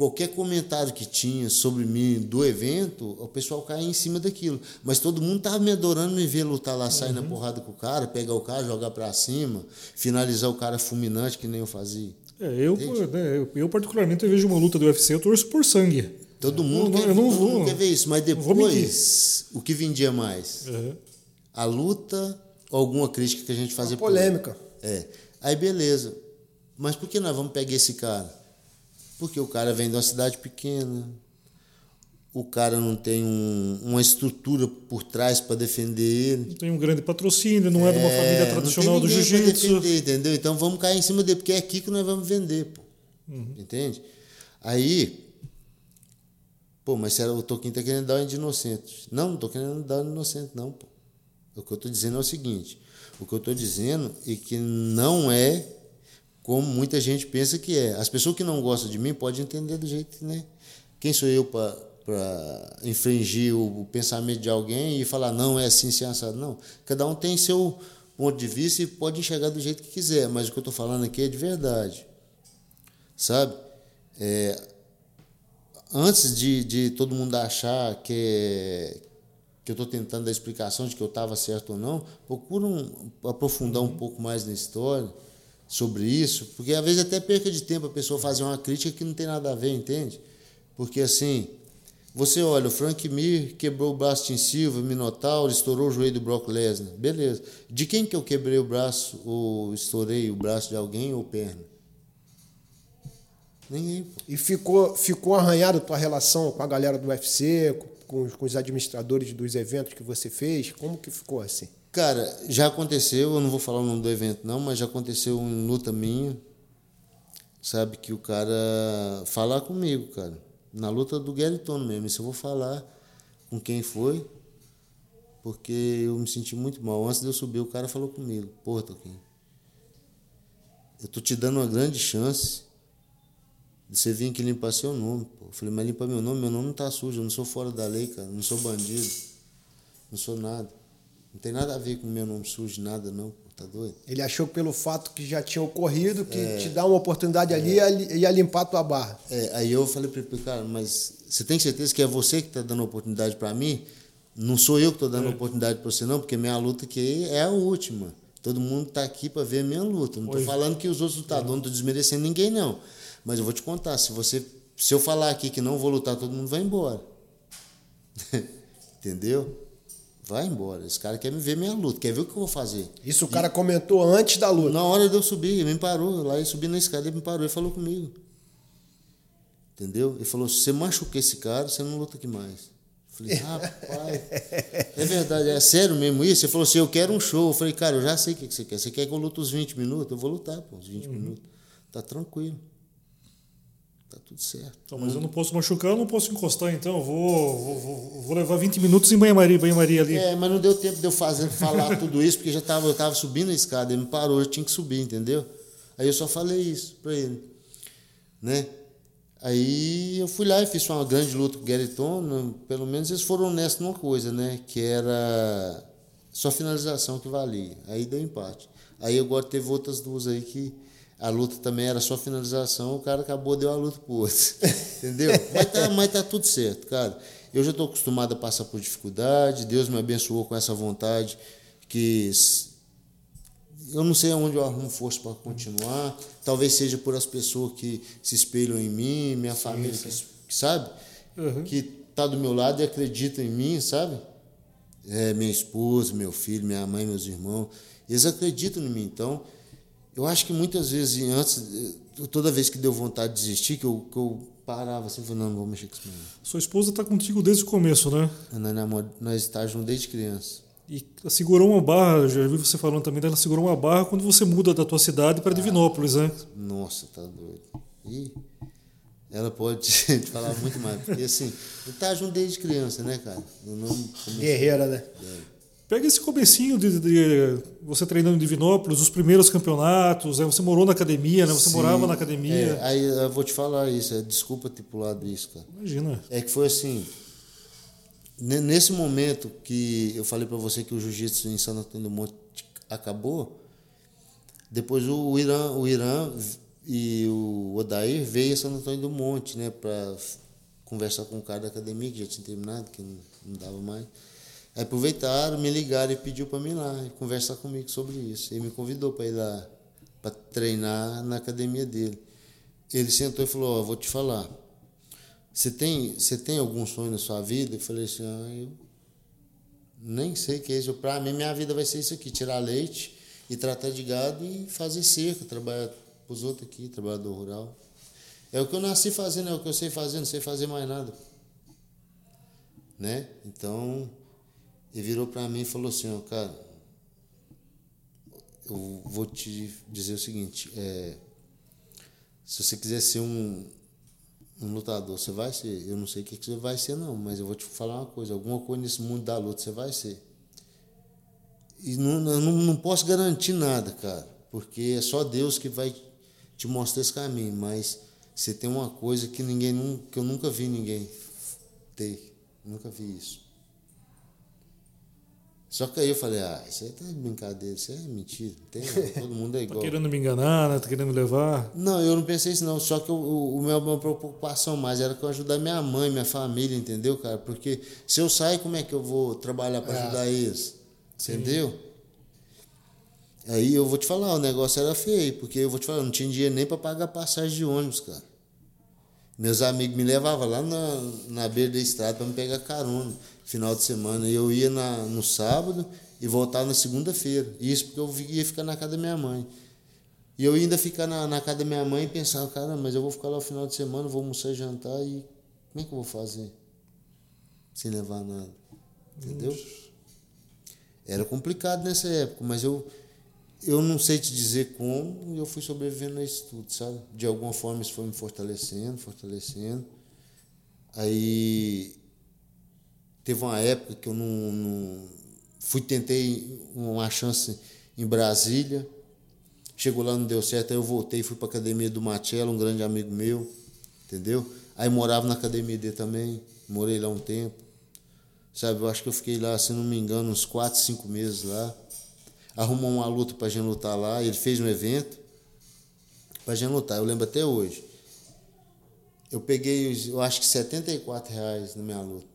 qualquer comentário que tinha sobre mim do evento, o pessoal caía em cima daquilo. Mas todo mundo estava me adorando me ver lutar lá, sair uhum. na porrada com o cara, pegar o cara, jogar para cima, finalizar o cara fulminante, que nem eu fazia. É, eu, né, eu, particularmente, eu vejo uma luta do UFC, eu torço por sangue. Todo mundo, eu, quer, eu não todo vou, mundo quer ver isso, mas depois, o que vendia mais? Uhum. A luta ou alguma crítica que a gente fazia? Uma polêmica. É. Aí beleza. Mas por que nós vamos pegar esse cara? Porque o cara vem de uma cidade pequena, o cara não tem um, uma estrutura por trás para defender ele. Não tem um grande patrocínio, não é, é de uma família tradicional do jiu-jitsu. Entendeu? Então vamos cair em cima dele, porque é aqui que nós vamos vender. Pô. Uhum. Entende? Aí, pô, mas o Toquinho está querendo dar uma de inocente. Não, não estou querendo dar uma inocente, não. Pô. O que eu estou dizendo é o seguinte: o que eu estou dizendo é que não é como muita gente pensa que é. As pessoas que não gostam de mim podem entender do jeito, né? Quem sou eu para infringir o, o, pensamento de alguém e falar, não, é assim, assim, assado? Não. Cada um tem seu ponto de vista e pode enxergar do jeito que quiser, mas o que eu estou falando aqui é de verdade. Sabe? É, antes de, de todo mundo achar que, é, que eu estou tentando dar explicação de que eu estava certo ou não, procura um, aprofundar um pouco mais na história sobre isso, porque às vezes até perca de tempo a pessoa fazer uma crítica que não tem nada a ver, entende? Porque assim, você olha, o Frank Mir quebrou o braço de Silva, Minotauro, estourou o joelho do Brock Lesnar. Beleza. De quem que eu quebrei o braço ou estourei o braço de alguém ou perna? Ninguém. E ficou, ficou arranhada a tua relação com a galera do UFC, com, com os administradores dos eventos que você fez? Como que ficou assim? Cara, já aconteceu, eu não vou falar o nome do evento não, mas já aconteceu em luta minha, sabe, que o cara falar comigo, cara, na luta do Gueritone mesmo, isso eu vou falar com quem foi, porque eu me senti muito mal. Antes de eu subir, o cara falou comigo, porra, Toquinho, eu tô te dando uma grande chance de você vir aqui limpar seu nome, pô. Eu falei, mas limpa meu nome, meu nome não tá sujo, eu não sou fora da lei, cara, não sou bandido, não sou nada. Não tem nada a ver com meu nome sujo, nada não, tá doido? Ele achou que pelo fato que já tinha ocorrido, que é, te dá uma oportunidade é, ali, ia, ia limpar a tua barra. É, aí eu falei para ele, cara, mas você tem certeza que é você que está dando oportunidade para mim? Não sou eu que estou dando é. oportunidade para você não, porque minha luta aqui é a última. Todo mundo está aqui para ver a minha luta. Não estou falando que os outros lutadores, não estou desmerecendo ninguém não. Mas eu vou te contar, se você se eu falar aqui que não vou lutar, todo mundo vai embora. Entendeu? Vai embora. Esse cara quer me ver minha luta, quer ver o que eu vou fazer. Isso o cara comentou antes da luta? Na hora de eu subir, ele me parou. Lá eu subi na escada, ele me parou e falou comigo. Entendeu? Ele falou: se você machucar esse cara, você não luta aqui mais. Eu falei, rapaz, é verdade, é sério mesmo isso? Ele falou assim: eu quero um show. Eu falei, cara, eu já sei o que você quer. Você quer que eu lute os 20 minutos? Eu vou lutar, pô, os 20 uhum. minutos. Tá tranquilo. Tá tudo certo. Então, mas eu não posso machucar, eu não posso encostar, então. Vou, vou, vou levar 20 minutos em banho-maria banho -maria ali. É, mas não deu tempo de eu fazer, falar tudo isso, porque já tava, eu estava subindo a escada, ele me parou, eu tinha que subir, entendeu? Aí eu só falei isso para ele. Né? Aí eu fui lá e fiz uma grande luta com o Gueriton, pelo menos eles foram honestos numa coisa, né? Que era só finalização que valia. Aí deu empate. Aí agora teve outras duas aí que a luta também era só finalização, o cara acabou, deu a luta pro outro. Entendeu? mas, tá, mas tá tudo certo, cara. Eu já estou acostumado a passar por dificuldade, Deus me abençoou com essa vontade que eu não sei aonde eu arrumo força para continuar. Talvez seja por as pessoas que se espelham em mim, minha sim, família, sim. Que, sabe? Uhum. Que tá do meu lado e acredita em mim, sabe? É, minha esposa, meu filho, minha mãe, meus irmãos. Eles acreditam em mim. Então, eu acho que muitas vezes, antes, toda vez que deu vontade de desistir, que eu, que eu parava assim, falando, não, não vou mexer com isso mesmo. Sua esposa está contigo desde o começo, né? Nós, nós estamos juntos desde criança. E ela segurou uma barra, já vi você falando também dela, segurou uma barra quando você muda da tua cidade para Divinópolis, né? Nossa, tá doido. E ela pode te falar muito mais, porque assim, eu tá junto desde criança, né, cara? Não, Guerreira, né? É. Pega esse comecinho de, de, você treinando em Divinópolis, os primeiros campeonatos, né? você morou na academia, né? Você Sim, morava na academia. É, aí eu vou te falar isso, é, desculpa ter pulado isso, cara. Imagina. É que foi assim, nesse momento que eu falei para você que o jiu-jitsu em Santo Antônio do Monte acabou, depois o Irã, o Irã e o Odair veio a Santo Antônio do Monte, né, para conversar com o cara da academia que já tinha terminado, que não, não dava mais. Aí aproveitaram, me ligaram e pediu para mim ir lá e conversar comigo sobre isso. Ele me convidou para ir lá para treinar na academia dele. Ele sentou e falou: oh, "Vou te falar. Você tem, você tem algum sonho na sua vida?" Eu falei assim: ah, eu nem sei o que é isso. Para mim, minha vida vai ser isso aqui: tirar leite e tratar de gado e fazer cerca, trabalhar para os outros aqui, trabalhador rural. É o que eu nasci fazendo, é o que eu sei fazer, não sei fazer mais nada. Né? Então, e virou para mim e falou assim, ó, cara, eu vou te dizer o seguinte, é, se você quiser ser um, um lutador, você vai ser. Eu não sei o que, que você vai ser, não, mas eu vou te falar uma coisa, alguma coisa nesse mundo da luta você vai ser. E não, não, não posso garantir nada, cara, porque é só Deus que vai te mostrar esse caminho, mas você tem uma coisa que ninguém que eu nunca vi ninguém ter, nunca vi isso. Só que aí eu falei, ah, isso aí tá de brincadeira, isso é mentira. Tem, todo mundo é tá igual. tá querendo me enganar, né? Tá querendo me levar? Não, eu não pensei isso não. Só que o, o meu, minha preocupação mais era que eu ajudar minha mãe, minha família, entendeu, cara? Porque se eu sair, como é que eu vou trabalhar para ajudar é. eles? Entendeu? Aí eu vou te falar, o negócio era feio, porque eu vou te falar, não tinha dinheiro nem para pagar passagem de ônibus, cara. Meus amigos me levavam lá na, na beira da estrada para me pegar carona final de semana. E eu ia na, no sábado e voltava na segunda-feira. Isso porque eu ia ficar na casa da minha mãe. E eu ainda ficar na, na casa da minha mãe e pensava, cara, mas eu vou ficar lá o final de semana, vou almoçar jantar e como é que eu vou fazer? Sem levar nada. Entendeu? Era complicado nessa época, mas eu, eu não sei te dizer como, eu fui sobrevivendo a isso tudo, sabe? De alguma forma isso foi me fortalecendo, fortalecendo. Aí Teve uma época que eu não, não fui tentei uma chance em Brasília. Chegou lá, não deu certo, aí eu voltei, fui para a academia do Matiello, um grande amigo meu, entendeu? Aí morava na academia dele também, morei lá um tempo. Sabe, eu acho que eu fiquei lá, se não me engano, uns 4, 5 meses lá. Arrumou uma luta para a gente lutar lá, ele fez um evento para a gente lutar, eu lembro até hoje. Eu peguei, eu acho que 74 reais na minha luta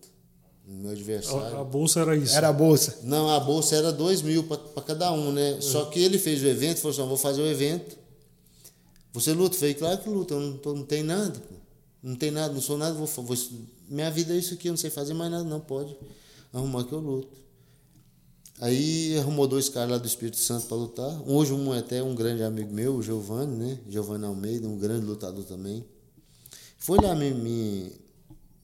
no meu adversário. A, a, bolsa era isso? Era a bolsa. Não, a bolsa era dois mil para cada um, né? Uhum. Só que ele fez o evento, falou assim: vou fazer o evento. Você luta? Eu falei, claro que luta, eu não, tô, não tem nada, pô. Não tem nada, não sou nada, vou, vou, minha vida é isso aqui, eu não sei fazer mais nada, não pode arrumar que eu luto. Aí arrumou dois caras lá do Espírito Santo para lutar. Hoje um é até um grande amigo meu, o Giovanni, né? Giovanni Almeida, um grande lutador também. Foi lá me, me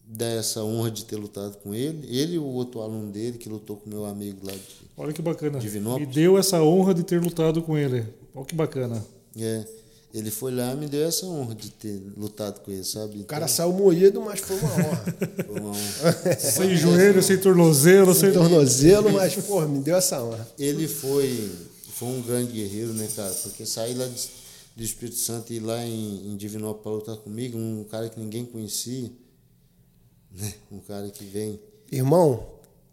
dar essa honra de ter lutado com ele. Ele e o outro aluno dele, que lutou com meu amigo lá de. Olha que bacana. Divinópolis. Me deu essa honra de ter lutado com ele. Olha que bacana. É, ele foi lá e me deu essa honra de ter lutado com ele, sabe? O cara saiu moído, mas foi uma honra. foi uma honra. Sem joelho, sem tornozelo, sem. Tornozelo, mas, pô, me deu essa honra. Ele foi, foi um grande guerreiro, né, cara? Porque sair lá de, do Espírito Santo e ir lá em, em Divinópolis para lutar comigo, um cara que ninguém conhecia, né? Um cara que vem. Irmão,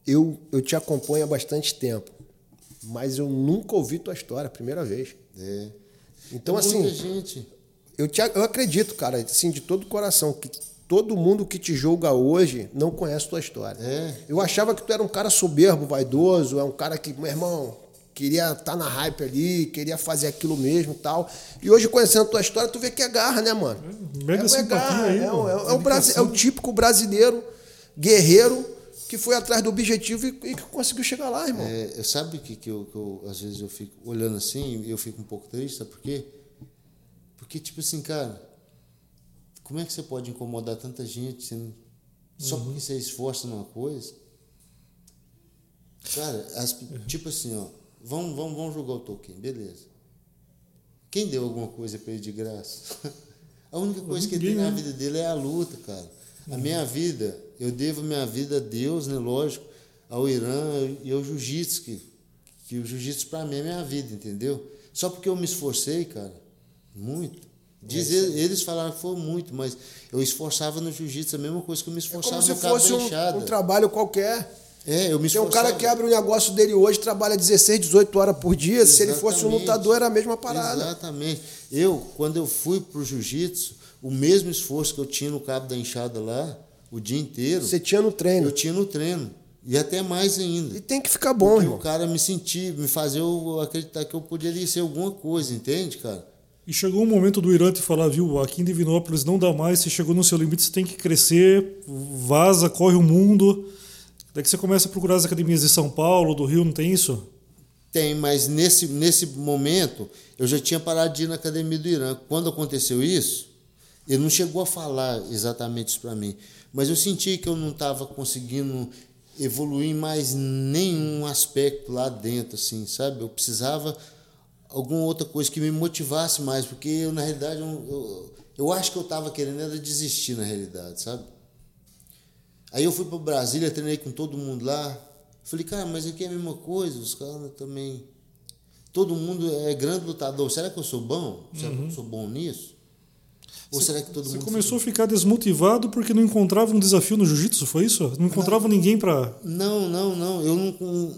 eu, eu te acompanho há bastante tempo, mas eu nunca ouvi tua história, primeira vez. É. Então, É assim, muita gente. eu, te, eu acredito, cara, assim, de todo o coração, que todo mundo que te julga hoje não conhece tua história. É. Eu achava que tu era um cara soberbo, vaidoso, é um cara que, meu irmão, queria estar na hype ali, queria fazer aquilo mesmo e tal. E hoje, conhecendo tua história, tu vê que é garra, né, mano? Mega é, simpatia garra, aí, é, mano. é, o- é o é o típico brasileiro, guerreiro, que foi atrás do objetivo e, e que conseguiu chegar lá, irmão. É, sabe o que, que, eu, que eu, às vezes eu fico olhando assim e eu fico um pouco triste, sabe por quê? Porque, tipo assim, cara, como é que você pode incomodar tanta gente sendo- só Uhum. porque você esforça numa coisa? Cara, as- tipo assim, ó, vamos, vamos, vamos julgar o Tolkien, beleza. Quem deu alguma coisa para ele de graça? A única coisa que ele tem na né? vida dele é a luta, cara. A minha vida, eu devo minha vida a Deus, né? Lógico, ao Irã e ao jiu-jitsu, que, que o jiu-jitsu para mim é minha vida, entendeu? Só porque eu me esforcei, cara, muito. Diz, eles falaram que foi muito, mas eu esforçava no jiu-jitsu, a mesma coisa que eu me É esforçava como se no fosse um, um trabalho qualquer. É, eu me Tem um esforçava. cara que abre o negócio dele hoje, trabalha 16, 18 horas por dia. Se ele fosse um Exatamente. lutador, era a mesma parada. Exatamente. Eu, quando eu fui pro jiu-jitsu, o mesmo esforço que eu tinha no cabo da enxada lá, o dia inteiro, Você tinha no treino. eu tinha no treino. E até mais ainda. E tem que ficar bom, Porque irmão. o cara me sentir, me fazer eu acreditar que eu poderia ser alguma coisa, entende, cara? E chegou um momento do Irã te falar, viu, aqui em Divinópolis não dá mais, você chegou no seu limite, você tem que crescer, vaza, corre o mundo. Daí que você começa a procurar as academias de São Paulo, do Rio, não tem isso? Tem, mas nesse, nesse momento eu já tinha parado de ir na academia do Irã. Quando aconteceu isso, ele não chegou a falar exatamente isso para mim, mas eu senti que eu não estava conseguindo evoluir mais nenhum aspecto lá dentro, assim, sabe? Eu precisava alguma outra coisa que me motivasse mais, porque eu, na realidade, eu, eu, eu acho que eu estava querendo era desistir, na realidade, sabe? Aí eu fui para Brasília, treinei com todo mundo lá. Falei, cara, mas aqui é a mesma coisa, os caras também. Todo mundo é grande lutador. Será que eu sou bom? Será que eu sou bom nisso? Ou será que todo Você mundo. começou a ficar desmotivado porque não encontrava um desafio no jiu-jitsu, foi isso? Não encontrava ninguém pra. Não, não, não. Eu não,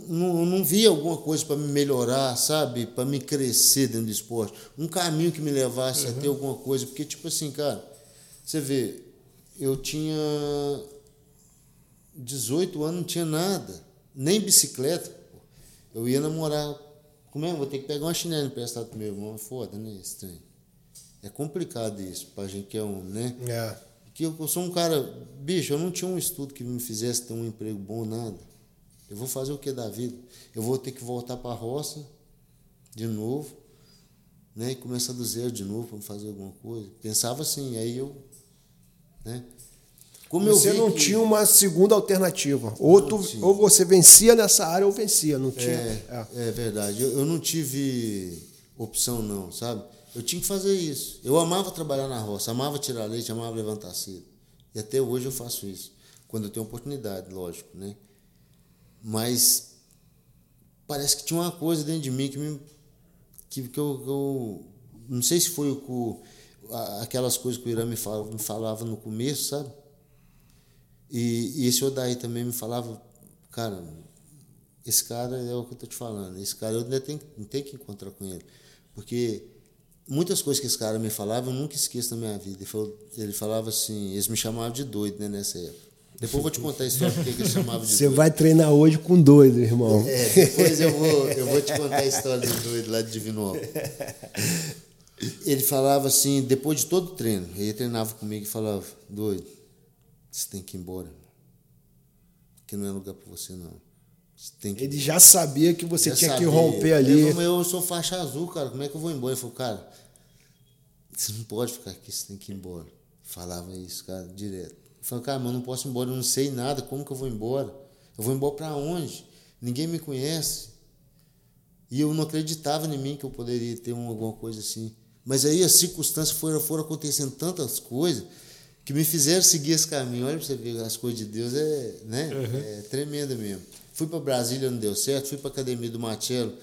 não, eu não via alguma coisa para me melhorar, sabe? Para me crescer dentro do esporte. Um caminho que me levasse a ter alguma coisa. Porque, tipo assim, cara, você vê, eu tinha 18 anos, não tinha nada. Nem bicicleta. pô. Eu ia namorar. Como é? Vou ter que pegar uma chinela emprestada pro meu irmão. Foda, né? Trem. É complicado isso pra gente que é homem, né? É. que eu, eu sou um cara, bicho, eu não tinha um estudo que me fizesse ter um emprego bom, nada. Eu vou fazer o que da vida? Eu vou ter que voltar para a roça de novo, né? E começar do zero de novo para fazer alguma coisa. Pensava assim, aí eu, né? Como Você não que- tinha uma segunda alternativa. Ou, tu- ou você vencia nessa área ou vencia. Não tinha. É, É. é verdade. Eu, eu não tive opção, não, sabe? Eu tinha que fazer isso. Eu amava trabalhar na roça, amava tirar leite, amava levantar cedo. E até hoje eu faço isso. Quando eu tenho oportunidade, lógico, né? Mas parece que tinha uma coisa dentro de mim que me. que, que eu, eu- Não sei se foi o aquelas coisas que o Irã me falava, me falava no começo, sabe? E, e esse Odaí também me falava, cara, esse cara é o que eu tô te falando. Esse cara eu ainda tenho, tenho que encontrar com ele. Porque muitas coisas que esse cara me falava eu nunca esqueço na minha vida. Ele, falava assim, eles me chamavam de doido, né, nessa época. Depois eu vou te contar a história porque que eles chamavam de Você doido. vai treinar hoje com doido, irmão. É, depois eu vou, eu vou te contar a história do doido lá de Divinópolis. Ele falava assim, depois de todo o treino, ele treinava comigo e falava, doido, você tem que ir embora. Aqui não é lugar para você, não. Que Ele já sabia que você Já tinha que sabia. romper ali. Mas eu sou faixa azul, cara, como é que eu vou embora? Ele falou, cara, você não pode ficar aqui, você tem que ir embora. Eu Falava isso, cara, direto. Eu falei, cara, mas eu não posso ir embora, eu não sei nada, como que eu vou embora? Eu vou embora para onde? Ninguém me conhece. E eu não acreditava em mim que eu poderia ter uma, alguma coisa assim. Mas aí as circunstâncias foram, foram acontecendo tantas coisas que me fizeram seguir esse caminho. Olha para você ver, as coisas de Deus é, né? Uhum. é tremenda mesmo. Fui para Brasília, não deu certo. Fui para a academia do Marcelo,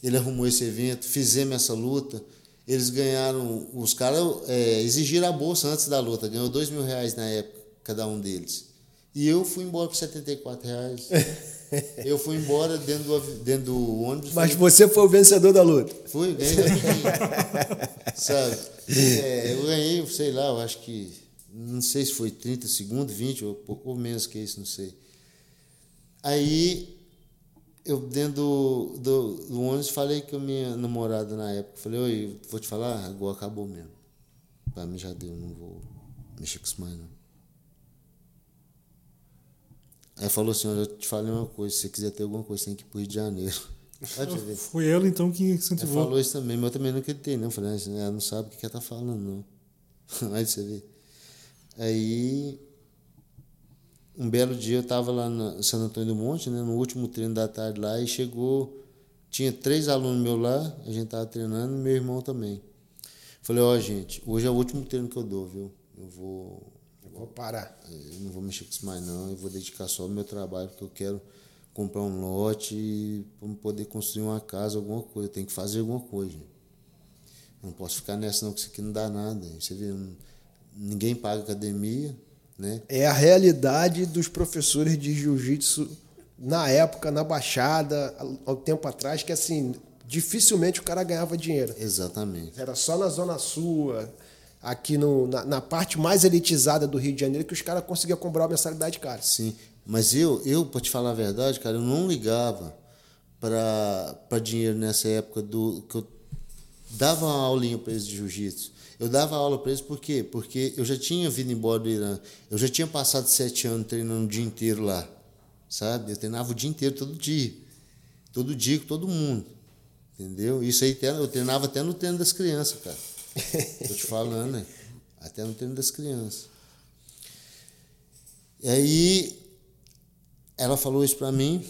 ele arrumou esse evento, fizemos essa luta. Eles ganharam, os caras é, exigiram a bolsa antes da luta, ganhou dois mil reais na época, cada um deles. E eu fui embora por 74 reais. Eu fui embora dentro do, dentro do ônibus. Mas fui... você foi o vencedor da luta. Fui, ganhei. Sabe? É, eu ganhei, sei lá, eu acho que. Não sei se foi 30 segundos, 20 ou pouco menos que isso, não sei. Aí, eu dentro do, do, do ônibus falei com a minha namorada na época. Falei, oi, vou te falar, agora acabou mesmo. Pra mim já deu, não vou mexer com isso mais não. Aí falou assim, eu te falei uma coisa, se você quiser ter alguma coisa, tem que ir pro Rio de Janeiro. Foi ela então que incentivou. Ela falou isso também, mas eu também não acreditei, não. Falei, ah, ela não sabe o que ela tá falando, não. Aí você vê. Aí, um belo dia eu tava lá em Santo Antônio do Monte, né, no último treino da tarde lá, e chegou, tinha três alunos meus lá, a gente tava treinando, e meu irmão também. Falei, ó, oh, gente, hoje é o último treino que eu dou, viu? Eu vou Vou parar. Eu não vou mexer com isso mais não, eu vou dedicar só ao meu trabalho, porque eu quero comprar um lote para poder construir uma casa, alguma coisa. Eu tenho que fazer alguma coisa. Não posso ficar nessa não, que isso aqui não dá nada. Você vê, ninguém paga academia, né? É a realidade dos professores de jiu-jitsu na época, na Baixada, há um tempo atrás, que assim, dificilmente o cara ganhava dinheiro. Exatamente. Era só na Zona Sul, aqui no, na, na, parte mais elitizada do Rio de Janeiro que os caras conseguiam comprar uma mensalidade cara. Sim, mas eu, eu para te falar a verdade, cara, eu não ligava para dinheiro nessa época do que eu dava uma aulinha para eles de jiu-jitsu. Eu dava aula para eles por quê? Porque eu já tinha vindo embora do Irã. Eu já tinha passado sete anos treinando o dia inteiro lá. Sabe? Eu treinava o dia inteiro, todo dia. Todo dia com todo mundo. Entendeu? Isso aí eu treinava até no treino das crianças, cara. Tô te falando, né? Até no treino das crianças. E aí, ela falou isso para mim.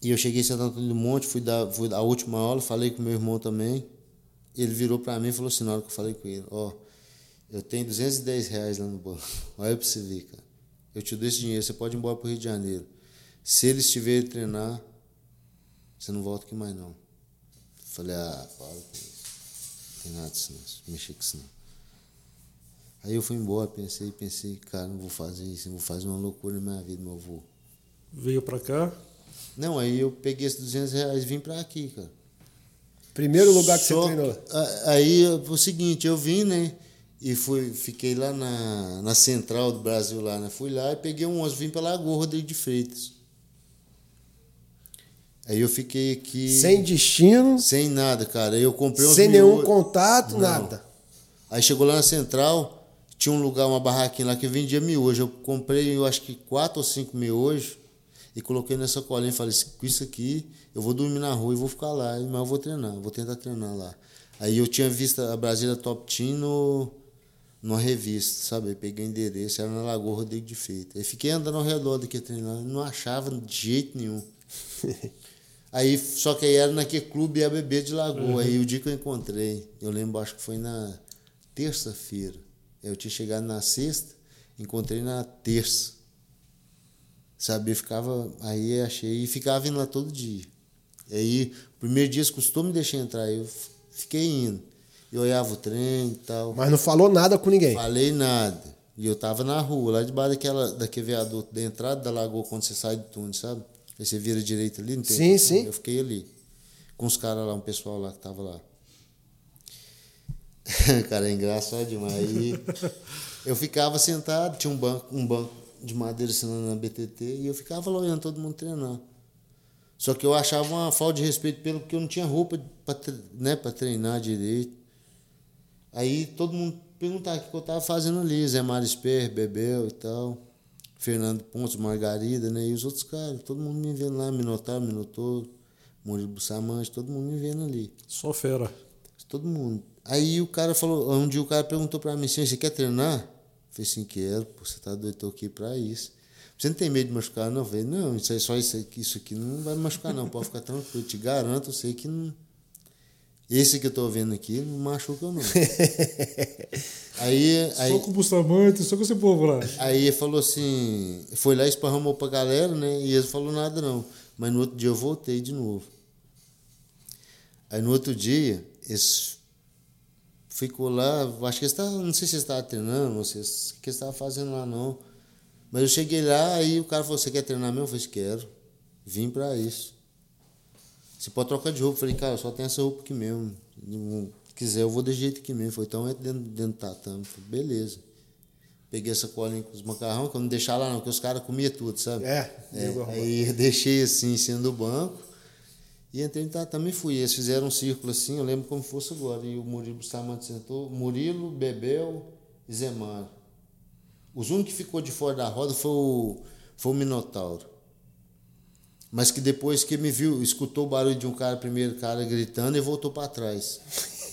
E eu cheguei em Santo Antônio do Monte, fui dar, fui dar a última aula, falei com meu irmão também. Ele virou para mim e falou assim, na hora que eu falei com ele, ó, oh, eu tenho 210 reais lá no banco. Olha para você ver, cara. Eu te dou esse dinheiro, você pode ir embora pro Rio de Janeiro. Se eles estiverem treinar, você não volta aqui mais não. Falei, ah, para com isso tem nada disso não, mexer com isso não. Aí eu fui embora, pensei, pensei, cara, não vou fazer isso, não vou fazer uma loucura na minha vida, meu avô. Veio pra cá? Não, aí eu peguei esses 200 reais e vim pra aqui, cara. Primeiro lugar que Só, você treinou? Aí foi o seguinte, eu vim, né? E fui, fiquei lá na, na central do Brasil lá, né? Fui lá e peguei um ônibus, vim pra Lagoa Rodrigo de Freitas. Aí eu fiquei aqui. Sem destino? Sem nada, cara. Aí eu comprei Sem nenhum contato, Não. nada. Aí chegou lá na central, tinha um lugar, uma barraquinha lá que vendia miojo. Eu comprei, eu acho que quatro ou cinco miojos e coloquei nessa colinha e falei: com isso aqui, eu vou dormir na rua e vou ficar lá, mas eu vou treinar, vou tentar treinar lá. Aí eu tinha visto a Brasília Top Team no, numa revista, sabe? Eu peguei o endereço, era na Lagoa Rodrigo de Feita. Aí fiquei andando ao redor daqui treinando, não achava de jeito nenhum. Aí, só que aí era naquele clube ABB de Lagoa. Uhum. Aí o dia que eu encontrei, eu lembro, acho que foi na terça-feira. Eu tinha chegado na sexta, encontrei na terça. Sabe, eu ficava, aí achei, e ficava vindo lá todo dia. E aí, o primeiro dia custou me deixar entrar, eu fiquei indo. Eu olhava o trem e tal. Mas não falou nada com ninguém? Falei nada. E eu tava na rua, lá debaixo daquela, daquele viaduto, da entrada da lagoa, quando você sai do túnel, sabe? Aí você vira direito ali, não tem? Sim, sim. Eu fiquei ali. Com os caras lá, um pessoal lá que tava lá. cara, é engraçado demais. Aí eu ficava sentado, tinha um banco, um banco de madeira assinando na BTT, e eu ficava lá olhando todo mundo treinar. Só que eu achava uma falta de respeito pelo que eu não tinha roupa para né, treinar direito. Aí todo mundo perguntava o que eu estava fazendo ali, Zé Mário Esper, Bebel e tal. Fernando Pontes, Margarida, né? E os outros caras, todo mundo me vendo lá, Minotauro, Minotouro, Murilo Bussamante, todo mundo me vendo ali. Só fera. Todo mundo. Aí o cara falou, um dia o cara perguntou pra mim assim, você quer treinar? Eu falei assim, quero, pô, você tá doido, tô aqui pra isso. Você não tem medo de machucar, não? Eu falei, não, isso aí, só isso aqui, isso aqui não vai me machucar, não. Pode ficar tranquilo. Eu te garanto, eu sei que não. Esse que eu tô vendo aqui não machuca, não. aí, aí, Só com o Bustamante, só com esse povo lá. aí ele falou assim, foi lá e esparramou pra galera, né? E ele falou nada, não. Mas no outro dia eu voltei de novo. Aí no outro dia, eles ficou lá, acho que eles não sei se eles estavam treinando, não sei o que eles estavam fazendo lá, não. Mas eu cheguei lá, aí o cara falou, você quer treinar mesmo? Eu falei, quero. Vim pra isso. Você pode trocar de roupa. Eu falei, cara, só tenho essa roupa aqui mesmo. Não quiser, eu vou desse jeito aqui mesmo. Foi então entra dentro, dentro do tatame. Falei, beleza. Peguei essa colinha com os macarrão, que eu não deixava lá não, porque os caras comiam tudo, sabe? É, É, aí eu deixei assim, em cima do banco. E entrei no tatame e fui. Eles fizeram um círculo assim, eu lembro como fosse agora. E o Murilo Bustamante sentou. Murilo, Bebel e Zemar. Os únicos que ficou de fora da roda foi o, foi o Minotauro. Mas que depois que me viu, escutou o barulho de um cara, primeiro cara gritando e voltou para trás.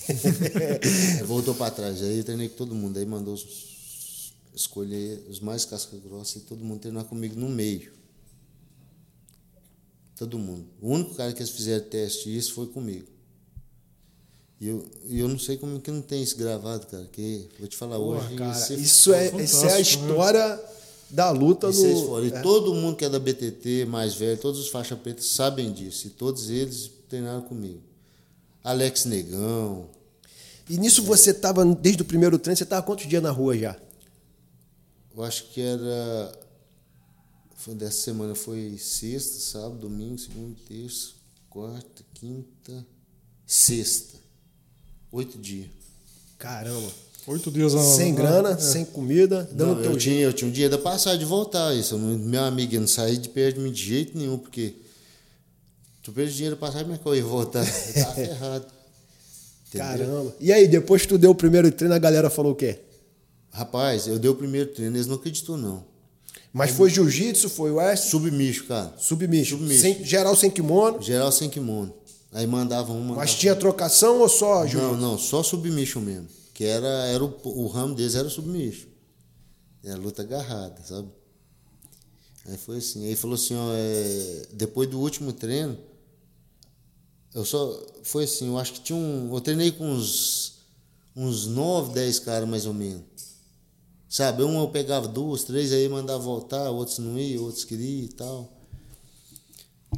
Aí voltou para trás. Aí eu treinei com todo mundo. Aí mandou os- escolher os mais casca grossa e todo mundo treinar comigo no meio. Todo mundo. O único cara que eles fizeram teste isso foi comigo. E eu, eu não sei como que não tem isso gravado, cara. Que vou te falar Porra, hoje. cara, isso é, isso é a fantástico, né? história da luta vocês no. foram. E é. todo mundo que é da BTT, mais velho, todos os faixa pretas sabem disso. E todos eles treinaram comigo. Alex Negão. E nisso você estava, desde o primeiro treino, você estava quantos dias na rua já? Eu acho que era. Foi dessa semana foi sexta, sábado, domingo, segunda, terça, quarta, quinta, sexta. Oito dias. Caramba. Oito dias na. Sem na- grana, é. sem comida, dando Não, teu eu, jeito. tinha, eu tinha um dia da passagem de voltar. Isso, meu amigo, eu não saí de perto de mim de jeito nenhum, porque tu perde dinheiro da passagem, mas que eu ia voltar? Eu tava ferrado. Entendeu? Caramba. E aí, depois que tu deu o primeiro treino, a galera falou o quê? Rapaz, eu dei o primeiro treino, eles não acreditou, não. Mas foi jiu-jitsu, foi o S, Submicho, cara. submicho. Submicho. Sem, geral sem kimono. Geral sem kimono. Aí mandavam um, Mas tinha trocação ou só jiu Não, não, só submission mesmo. Que era, era o, o ramo deles era o submission. Era luta agarrada, sabe? Aí foi assim. Aí falou assim, ó, é, depois do último treino, eu só. Foi assim, eu acho que tinha um. Eu treinei com uns, uns 9, 10 caras mais ou menos. Sabe? Um eu pegava duas, três, aí mandava voltar, outros não iam, outros queriam e tal.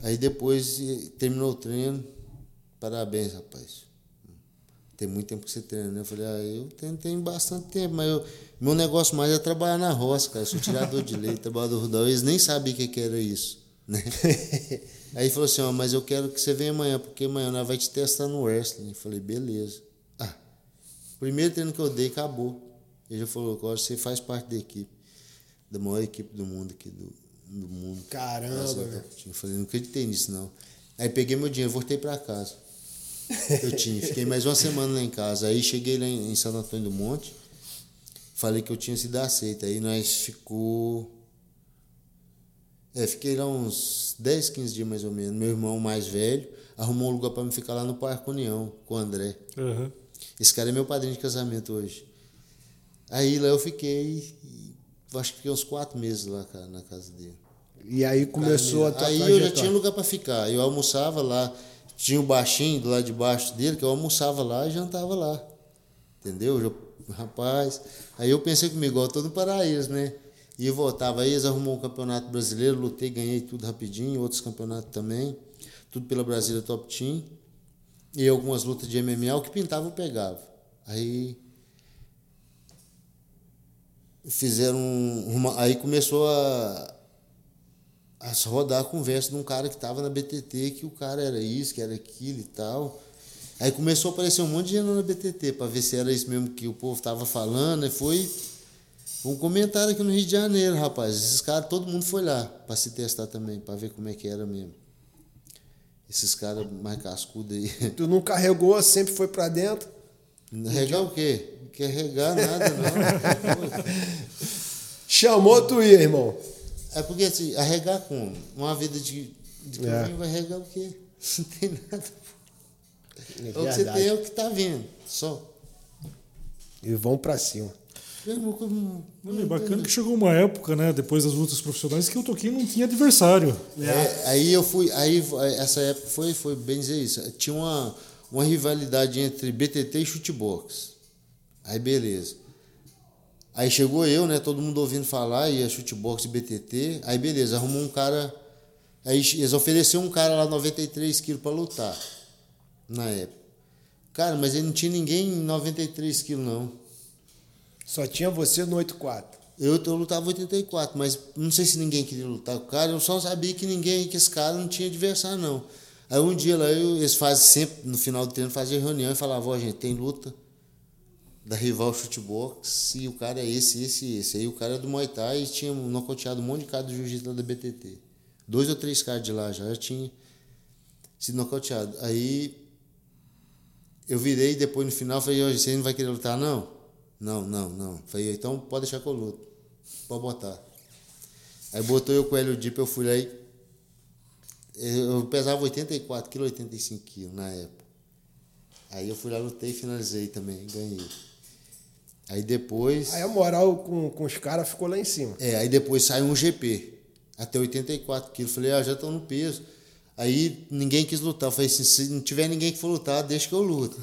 Aí depois eh, terminou o treino. Parabéns, rapaz. Tem muito tempo que você treina, né? Eu falei, ah, eu tenho, tenho bastante tempo, mas eu- meu negócio mais é trabalhar na roça, cara. Eu sou tirador de leite, trabalhador rural. Eles nem sabiam o que, que era isso, né? Aí falou assim, ó, mas eu quero que você venha amanhã, porque amanhã nós vai te testar no wrestling. Eu falei, beleza. Ah, primeiro treino que eu dei, acabou. Ele já falou, agora você faz parte da equipe, da maior equipe do mundo aqui, do, do mundo. Caramba, velho. eu falei, não acreditei nisso, não. Aí peguei meu dinheiro, voltei para casa. Eu tinha, fiquei mais uma semana lá em casa. Aí cheguei lá em em Santo Antônio do Monte, falei que eu tinha sido aceito. Aí nós ficou. É, fiquei lá uns 10, 15 dias mais ou menos. Meu irmão mais velho arrumou um lugar para me ficar lá no Parque União, com o André. Aham. Esse cara é meu padrinho de casamento hoje. Aí lá eu fiquei, acho que fiquei uns quatro meses lá, cara, na casa dele. E aí começou a tua Aí eu já tinha lugar para ficar. Eu almoçava lá, tinha o baixinho do lado de baixo dele, que eu almoçava lá e jantava lá. Entendeu? Eu- rapaz. Aí eu pensei comigo, eu tô no paraíso, né? E voltava aí, eles arrumou um campeonato brasileiro, lutei, ganhei tudo rapidinho, outros campeonatos também. Tudo pela Brasília Top Team. E algumas lutas de MMA, o que pintava eu pegava. Aí fizeram uma, aí começou a a rodar a conversa de um cara que estava na BTT, que o cara era isso, que era aquilo e tal. Aí começou a aparecer um monte de gente na BTT para ver se era isso mesmo que o povo estava falando. E foi um comentário aqui no Rio de Janeiro, rapaz. Esses caras, todo mundo foi lá para se testar também, para ver como é que era mesmo. Esses caras mais cascudos aí. Tu não carregou, sempre foi pra dentro. Regar o quê? Não quer regar nada, não. Chamou tu ia, irmão. É porque assim, arregar como? Uma vida de, de É. caminho vai regar o quê? Não tem nada. É o que você tem é o que tá vendo, só. E vão pra cima. Eu não- não- Não, é bacana que chegou uma época, né, depois das lutas profissionais, que o Toquinho não tinha adversário. É, aí eu fui, aí essa época foi, foi bem dizer isso. Tinha uma, uma rivalidade entre BTT e chutebox. Aí beleza. Aí chegou eu, né, todo mundo ouvindo falar, ia chutebox e BTT. Aí beleza, arrumou um cara. Aí eles ofereceram um cara lá 93 quilos para lutar. Na época. Cara, mas ele não tinha ninguém em 93 quilos, não. Só tinha você no 84. Eu, eu lutava 84, mas não sei se ninguém queria lutar com o cara, eu só sabia que ninguém, que esse cara não tinha adversário, não. Aí um dia lá, eu, eles fazem sempre, no final do treino, faziam reunião e falavam, ó, gente, tem luta da rival chutebox e o cara é esse, esse esse. Aí o cara é do Muay Thai e tinha nocauteado um monte de cara do jiu-jitsu da BTT. Dois ou três caras de lá já, já tinha sido nocauteado. Aí eu virei depois no final falei, você não vai querer lutar, não? Não, não, não. Falei, então pode deixar que eu luto. Pode botar. Aí botou eu com o Hélio Dip, eu fui lá e. Eu pesava 84 kg, 85 kg na época. Aí eu fui lá, lutei e finalizei também, ganhei. Aí depois. Aí a moral com, com os caras ficou lá em cima. É, aí depois saiu um GP, até 84 quilos. Falei, ah, já estou no peso. Aí ninguém quis lutar. Eu falei assim, se não tiver ninguém que for lutar, deixa que eu luto.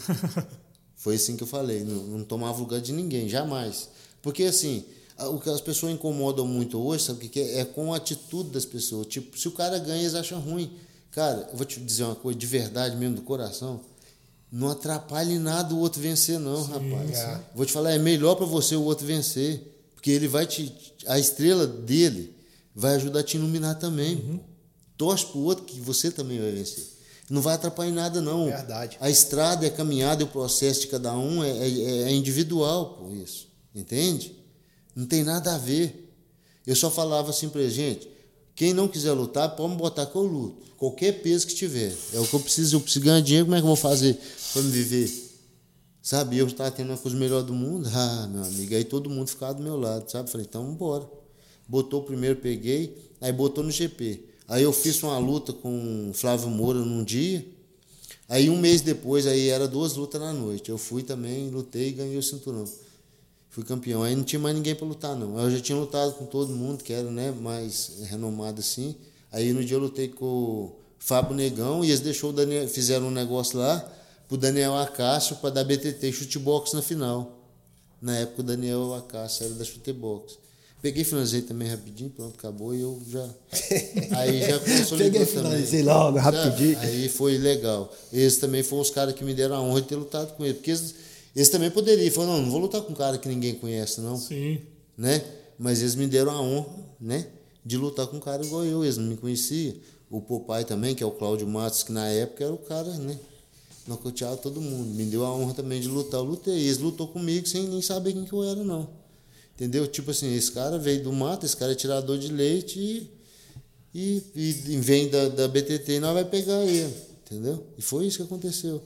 Foi assim que eu falei, não, não tomava lugar de ninguém, jamais. Porque assim, o que as pessoas incomodam muito hoje, sabe o que é? É com a atitude das pessoas. Tipo, se o cara ganha, eles acham ruim. Cara, eu vou te dizer uma coisa de verdade mesmo, do coração. Não atrapalhe nada o outro vencer, não, rapaz. é. Vou te falar, é melhor para você o outro vencer. Porque ele vai te. A estrela dele vai ajudar a te iluminar também. pô. Torce pro outro que você também vai vencer. Não vai atrapalhar em nada, não. Verdade. A estrada, a caminhada e o processo de cada um é, é- é individual, por isso. Entende? Não tem nada a ver. Eu só falava assim pra gente, quem não quiser lutar, pode me botar que eu luto. Qualquer peso que tiver. É o que eu preciso. Eu preciso ganhar dinheiro, como é que eu vou fazer para me viver? Sabe, eu estava tendo uma coisa melhor do mundo. Ah, meu amigo, aí todo mundo ficava do meu lado, sabe? Falei, então bora. Botou primeiro, peguei, aí botou no GP. Aí eu fiz uma luta com o Flávio Moura num dia. Aí um mês depois, aí era duas lutas na noite. Eu fui também, lutei e ganhei o cinturão. Fui campeão. Aí não tinha mais ninguém para lutar, não. Eu já tinha lutado com todo mundo, que era né, mais renomado assim. Aí no dia eu lutei com o Fábio Negão e eles deixou o Daniel, fizeram um negócio lá pro Daniel Acácio para dar BTT chutebox na final. Na época o Daniel Acácio era da chutebox. Peguei e finalizei também rapidinho, pronto, acabou e eu já. Aí já Peguei também. finalizei logo, rapidinho. Aí foi legal. Eles também foram os caras que me deram a honra de ter lutado com ele. Porque eles, eles também poderiam. Falaram, não, não vou lutar com um cara que ninguém conhece, não. Sim. Né? Mas eles me deram a honra, né? De lutar com um cara igual eu. Eles não me conheciam. O Popai também, que é o Cláudio Matos, que na época era o cara, né? Nocauteava todo mundo. Me deu a honra também de lutar. Eu lutei. Eles lutou comigo sem nem saber quem que eu era, não. Entendeu? Tipo assim, esse cara veio do mato, esse cara é tirador de leite e, e, e vem da, da BTT e nós vai pegar ele. Entendeu? E foi isso que aconteceu.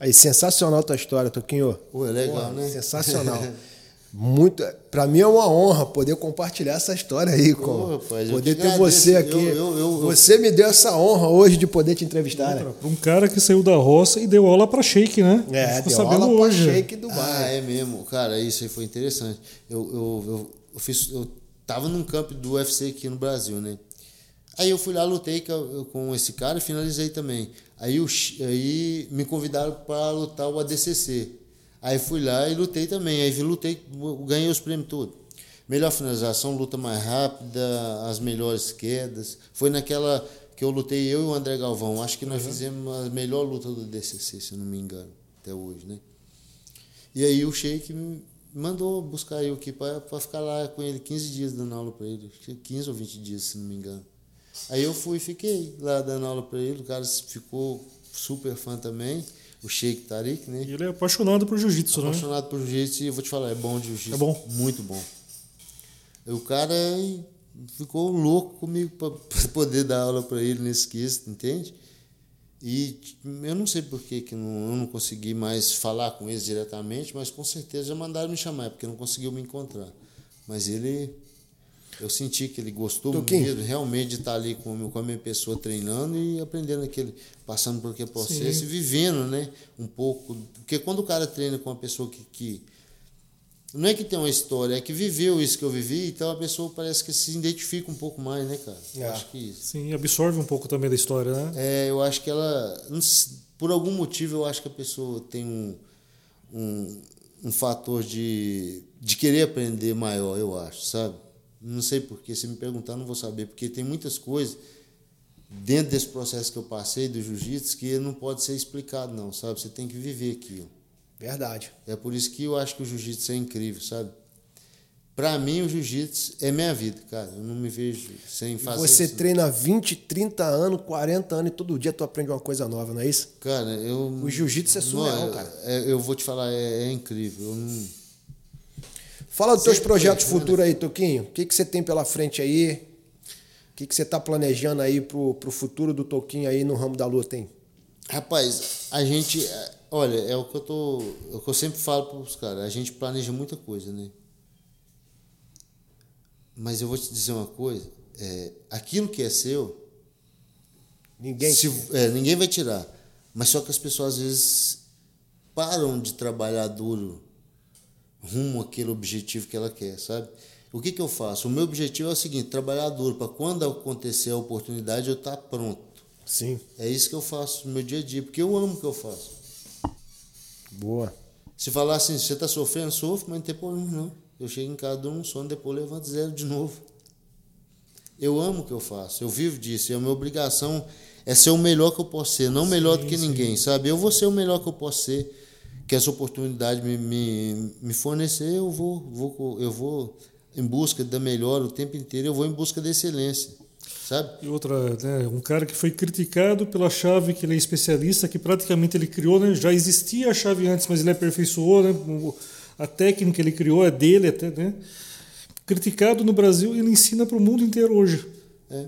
Aí, sensacional tua história, Toquinho. Pô, é legal, Porra, né? Sensacional. Muito, para mim é uma honra poder compartilhar essa história aí, Pô, com poder ter você aqui. Eu- eu- eu- você me deu essa honra hoje de poder te entrevistar, né? Um cara que saiu da roça e deu aula pra Shake, né? É, Ficou deu sabendo aula pra hoje. Shake do Ah, bairro. é mesmo. Cara, isso aí foi interessante. Eu, eu, eu, eu fiz. Eu tava num camp do UFC aqui no Brasil, né? Aí eu fui lá, lutei com com esse cara e finalizei também. Aí, Chi- aí me convidaram para lutar o ADCC. Aí fui lá e lutei também. Aí lutei, ganhei os prêmios todos. Melhor finalização, luta mais rápida, as melhores quedas. Foi naquela que eu lutei eu e o André Galvão. Acho que nós fizemos a melhor luta do ADCC, se eu não me engano, até hoje, né? E aí o Sheik me mandou buscar eu aqui para ficar lá com ele 15 dias dando aula para ele. Acho que 15 ou 20 dias, se não me engano. Aí eu fui e fiquei lá dando aula para ele. O cara ficou super fã também. O Sheik Tariq, né? E ele é apaixonado por jiu-jitsu, né? Apaixonado por jiu-jitsu e eu vou te falar, é bom de jiu-jitsu. É bom. Muito bom. E o cara ficou louco comigo para poder dar aula para ele nesse quesito, entende? E eu não sei por que, que não, eu não consegui mais falar com eles diretamente, mas com certeza já mandaram me chamar, porque não conseguiu me encontrar. Mas ele, eu senti que ele gostou mesmo, realmente de estar ali com, com a minha pessoa treinando e aprendendo aquele, passando por aquele processo Sim. e vivendo, né? Um pouco. Porque quando o cara treina com uma pessoa que, que Não é que tem uma história, é que viveu isso que eu vivi, então a pessoa parece que se identifica um pouco mais, né, cara? É. Eu acho que isso. Sim, absorve um pouco também da história, né? É, eu acho que ela. Por algum motivo, eu acho que a pessoa tem um, um, um fator de, de querer aprender maior, eu acho, sabe? Não sei porquê, se me perguntar, não vou saber, porque tem muitas coisas dentro desse processo que eu passei do jiu-jitsu que não pode ser explicado, não, sabe? Você tem que viver aquilo. Verdade. É por isso que eu acho que o jiu-jitsu é incrível, sabe? Pra mim, o jiu-jitsu é minha vida, cara. Eu não me vejo sem fazer Você isso. treina 20, 30 anos, 40 anos e todo dia tu aprende uma coisa nova, não é isso? Cara, eu. O jiu-jitsu é surreal, Não, cara. é- eu vou te falar, é, é incrível. Eu não- Fala dos teus projetos futuros aí, Toquinho. O que, que você tem pela frente aí? O que, que você tá planejando aí pro, pro futuro do Toquinho aí no ramo da luta, hein? Rapaz, a gente. é, Olha, é o que eu tô. É o que eu sempre falo pros caras. A gente planeja muita coisa, né? Mas eu vou te dizer uma coisa. é, aquilo que é seu, Ninguém. se- é, ninguém vai tirar. Mas só que as pessoas às vezes param de trabalhar duro rumo àquele objetivo que ela quer, sabe? O que, que eu faço? O meu objetivo é o seguinte: trabalhar duro para quando acontecer a oportunidade eu estar pronto. Sim. É isso que eu faço no meu dia a dia, porque eu amo o que eu faço. Boa. Se falar assim, você está sofrendo, sofro, mas não tem problema não. Eu chego em casa, dou um sono, depois levanto zero de novo. Eu amo o que eu faço, eu vivo disso, e a minha obrigação é ser o melhor que eu posso ser, não melhor do que ninguém, sabe? Eu vou ser o melhor que eu posso ser, que essa oportunidade me, me, me fornecer, eu vou, vou, eu vou em busca da melhor o tempo inteiro, eu vou em busca da excelência, sabe? E outra, né, um cara que foi criticado pela chave que ele é especialista, que praticamente ele criou, né? Já existia a chave antes, mas ele aperfeiçoou, né? A técnica que ele criou é dele até, né? Criticado no Brasil, ele ensina para o mundo inteiro hoje. É.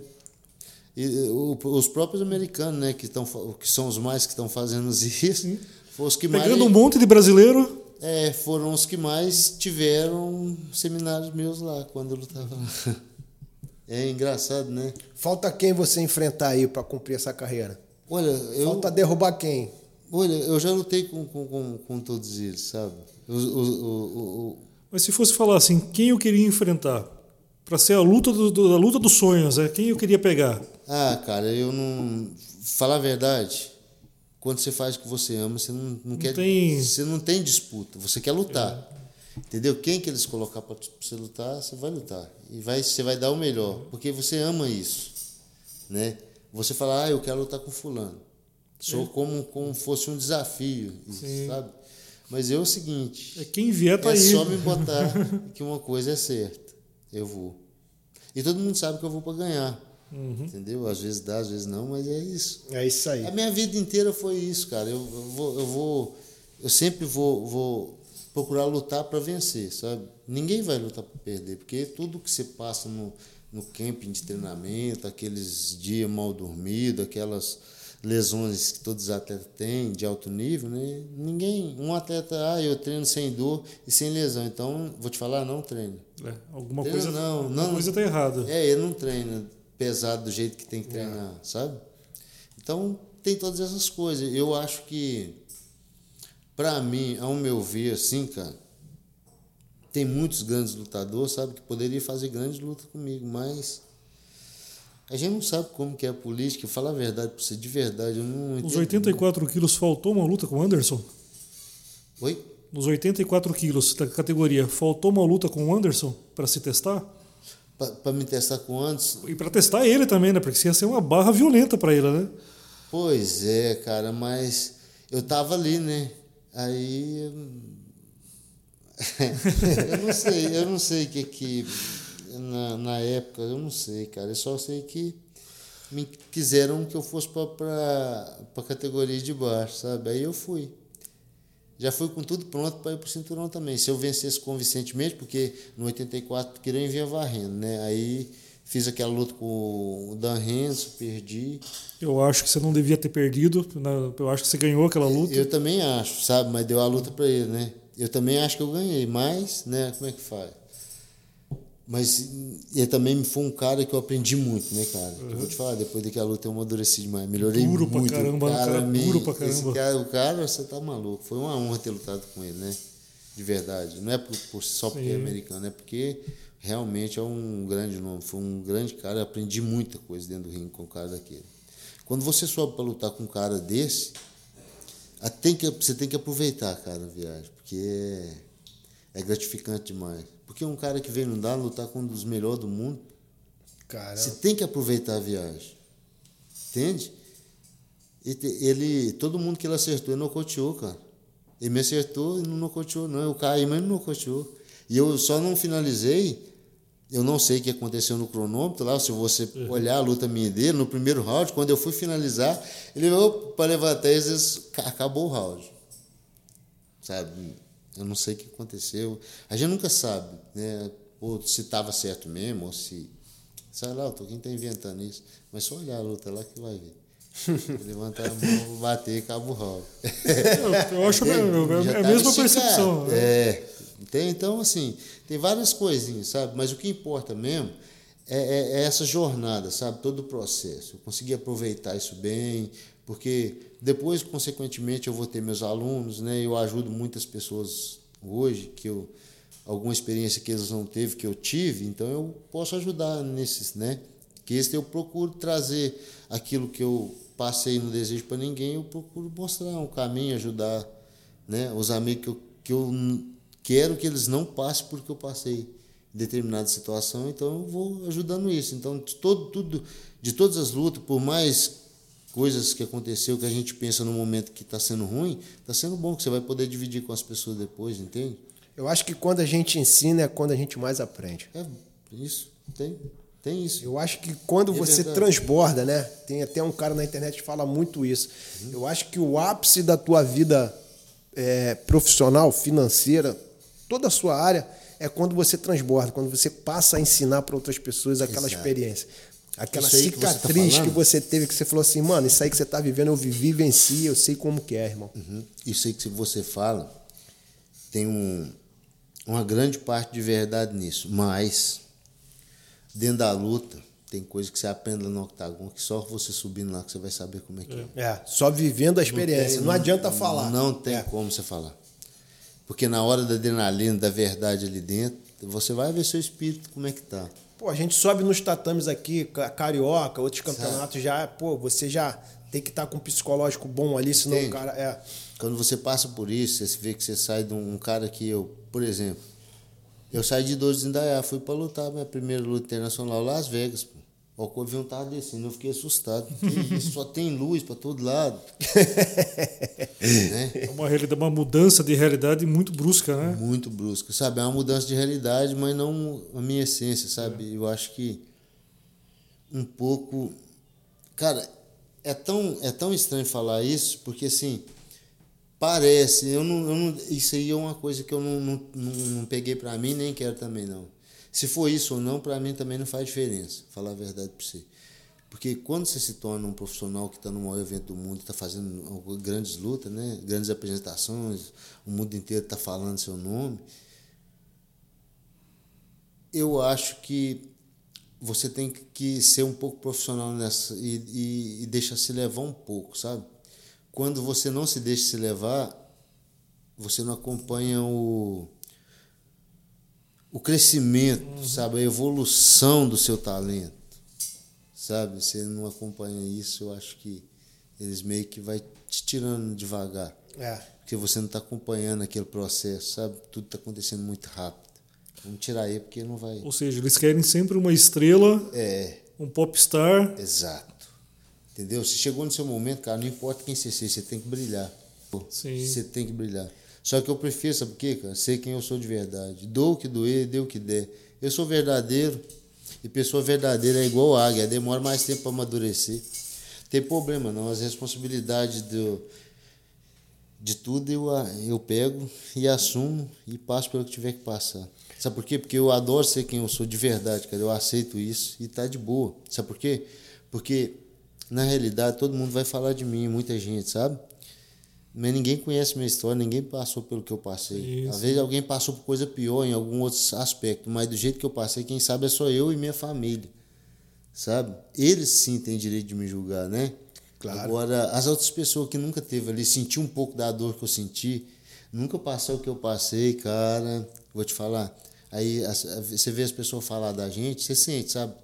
E o- os próprios americanos, né, que, estão, que são os mais que estão fazendo isso, foram os que mais. Pegando um monte de brasileiro, É, foram os que mais tiveram seminários meus lá, quando eu lutava lá. É engraçado, né? Falta quem você enfrentar aí pra cumprir essa carreira? Olha, eu, Falta derrubar quem? olha, eu já lutei com, com, com, com todos eles, sabe? O, o, o, o- mas se fosse falar assim, quem eu queria enfrentar para ser a luta do, do- a luta dos sonhos, é quem eu queria pegar? Ah, cara, eu não. Falar a verdade, quando você faz o que você ama, você não, não, quer. tem- Você não tem disputa, você quer lutar. Entendeu? Quem que eles colocar para você lutar, você vai lutar. E vai, você vai dar o melhor, porque você ama isso. Né? Você fala, ah, eu quero lutar com fulano. Sou como, como fosse um desafio, Sim. sabe? Mas é o seguinte, É quem vier tá é aí. só me botar que uma coisa é certa. Eu vou. E todo mundo sabe que eu vou para ganhar. Uhum. Entendeu? Às vezes dá, às vezes não, mas é isso. É isso aí. A minha vida inteira foi isso, cara. Eu, eu vou, eu vou, eu sempre vou, vou procurar lutar para vencer, sabe? Ninguém vai lutar para perder, porque tudo que você passa no, no camping de treinamento, aqueles dias mal dormidos, aquelas lesões que todos os atletas têm de alto nível, né? Ninguém, um atleta, ah, eu treino sem dor e sem lesão, então vou te falar, não treino. É, alguma Treino coisa não, alguma não. coisa tá errada. É, ele não treina pesado do jeito que tem que treinar, sabe? Então, tem todas essas coisas. Eu acho que, pra mim, ao meu ver, assim, cara, tem muitos grandes lutadores, sabe, que poderiam fazer grandes lutas comigo, mas a gente não sabe como que é a política. Fala a verdade pra você, de verdade, eu não Nos entendo. 84 quilos faltou uma luta com o Anderson? Oi? Nos 84 quilos da categoria, faltou uma luta com o Anderson para se testar? Pra, pra me testar com antes? E para testar ele também, né? Porque isso ia ser uma barra violenta para ele, né? Pois é, cara, mas eu tava ali, né? Aí. eu não sei, eu não sei o que que. Na, na época, eu não sei, cara. Eu só sei que me quiseram que eu fosse pra, pra categoria de baixo, sabe? Aí eu fui. Já fui com tudo pronto para ir pro cinturão também. Se eu vencesse convincentemente, porque no 84 queriam enviar varrendo, né? Aí fiz aquela luta com o Dan Renzo, perdi. Eu acho que você não devia ter perdido. né? Eu acho que você ganhou aquela luta. Eu também acho, sabe? Mas deu a luta para ele, né? Eu também acho que eu ganhei, mas, né? Como é que faz? Mas ele também foi um cara que eu aprendi muito, né, cara? Eu vou te falar, depois daquela luta eu amadureci demais, melhorei Duro pra muito. caramba, o um cara me- duro pra esse caramba. cara- o cara, você tá maluco. Foi uma honra ter lutado com ele, né? de verdade. Não é por, por só porque é americano, é porque realmente é um grande nome. Foi um grande cara, eu aprendi muita coisa dentro do ringue com um cara daquele. Quando você sobe para lutar com um cara desse, tem que, você tem que aproveitar, cara, a viagem, porque é, é gratificante demais. Porque um cara que vem no dar lutar com um dos melhores do mundo, Cara, você tem que aproveitar a viagem. Entende? Ele, todo mundo que ele acertou, ele nocauteou, cara. Ele me acertou e não nocauteou, não. Eu caí, mas não nocauteou. E eu só não finalizei. Eu não sei o que aconteceu no cronômetro lá, se você olhar a luta minha dele, no primeiro round, quando eu fui finalizar, ele veio para levantar e acabou o round. Sabe? Eu não sei o que aconteceu. A gente nunca sabe, né? Ou se estava certo mesmo, ou se. Sei lá, quem está inventando isso. Mas só olhar a luta lá que vai ver. Levantar a mão, bater e acaba o round. Eu, acho que é, é a mesma percepção. Né? É. Tem, então, assim, tem várias coisinhas, sabe? Mas o que importa mesmo é, é, é essa jornada, sabe? Todo o processo. Eu consegui aproveitar isso bem, porque depois, consequentemente, eu vou ter meus alunos, né? Eu ajudo muitas pessoas hoje que eu alguma experiência que eles não teve que eu tive, então eu posso ajudar nesses, né? Que esse eu procuro trazer aquilo que eu passei no desejo para ninguém, eu procuro mostrar um caminho, ajudar, né? Os amigos que eu, que eu quero que eles não passem por que eu passei em determinada situação, então eu vou ajudando isso. Então, de todo tudo de todas as lutas, por mais coisas que aconteceu que a gente pensa no momento que está sendo ruim, está sendo bom que você vai poder dividir com as pessoas depois, entende? Eu acho que quando a gente ensina é quando a gente mais aprende. É isso, tem, tem isso. Eu acho que quando é você verdade. transborda, né? Tem até um cara na internet que fala muito isso. Uhum. Eu acho que o ápice da tua vida é, profissional, financeira, toda a sua área, é quando você transborda, quando você passa a ensinar para outras pessoas aquela Exato. experiência. Aquela cicatriz que você, tá que você, teve, que você falou assim, mano, isso aí que você está vivendo, eu vivi, venci, eu sei como que é, irmão. Uhum. Isso aí que você fala, tem um, uma grande parte de verdade nisso, mas dentro da luta, tem coisa que você aprende lá no octagon que só você subindo lá que você vai saber como é que é. É, só vivendo a experiência, não, tem, não, não adianta falar. Não tem é. como você falar. Porque na hora da adrenalina, da verdade ali dentro, você vai ver seu espírito como é que tá. Pô, a gente sobe nos tatames aqui, carioca, outros campeonatos Sabe? já, pô, você já tem que estar tá com um psicológico bom ali, senão Entende? o cara é. Quando você passa por isso, você vê que você sai de um, cara que eu, por exemplo, eu saí de 12 de Indaiá, fui para lutar minha primeira luta internacional Las Vegas, pô. O avião tava descendo, eu fiquei assustado. só tem luz para todo lado. né? É uma, realidade, uma mudança de realidade muito brusca, né? Muito brusca, sabe? É uma mudança de realidade, mas não a minha essência, sabe? É. Eu acho que um pouco. Cara, é tão, é tão estranho falar isso, porque assim. Parece, eu não, eu não, isso aí é uma coisa que eu não, não, não, não peguei para mim, nem quero também não se for isso ou não, para mim também não faz diferença, falar a verdade para você. Porque quando você se torna um profissional que está no maior evento do mundo, está fazendo grandes lutas, né? grandes apresentações, o mundo inteiro está falando seu nome, eu acho que você tem que ser um pouco profissional nessa e, e, e deixar se levar um pouco, sabe? Quando você não se deixa se levar, você não acompanha o, o crescimento, uhum. sabe, a evolução do seu talento, sabe? Você não acompanha isso, eu acho que eles meio que vai te tirando devagar, é. porque você não está acompanhando aquele processo, sabe? Tudo está acontecendo muito rápido. Vamos tirar aí porque não vai. Ou seja, eles querem sempre uma estrela, é, um popstar. Exato. Entendeu? Se chegou no seu momento, cara, não importa quem você seja, você tem que brilhar. Sim. Você tem que brilhar. Só que eu prefiro, sabe por quê, cara? Ser quem eu sou de verdade. Dou o que doer, dê o que der. Eu sou verdadeiro. E pessoa verdadeira é igual águia, demora mais tempo para amadurecer. Tem problema não, as responsabilidades do, de tudo eu, eu pego e assumo e passo pelo que tiver que passar. Sabe por quê? Porque eu adoro ser quem eu sou de verdade, cara. Eu aceito isso e tá de boa. Sabe por quê? Porque na realidade todo mundo vai falar de mim, muita gente, sabe? Mas ninguém conhece minha história, ninguém passou pelo que eu passei. Isso. Às vezes alguém passou por coisa pior em algum outro aspecto, mas do jeito que eu passei, quem sabe é só eu e minha família. Sabe? Eles sim têm direito de me julgar, né? Claro. Agora, as outras pessoas que nunca teve ali, sentir um pouco da dor que eu senti, Nunca passou o que eu passei, cara. Vou te falar. Aí você vê as pessoas falar da gente, você sente, sabe?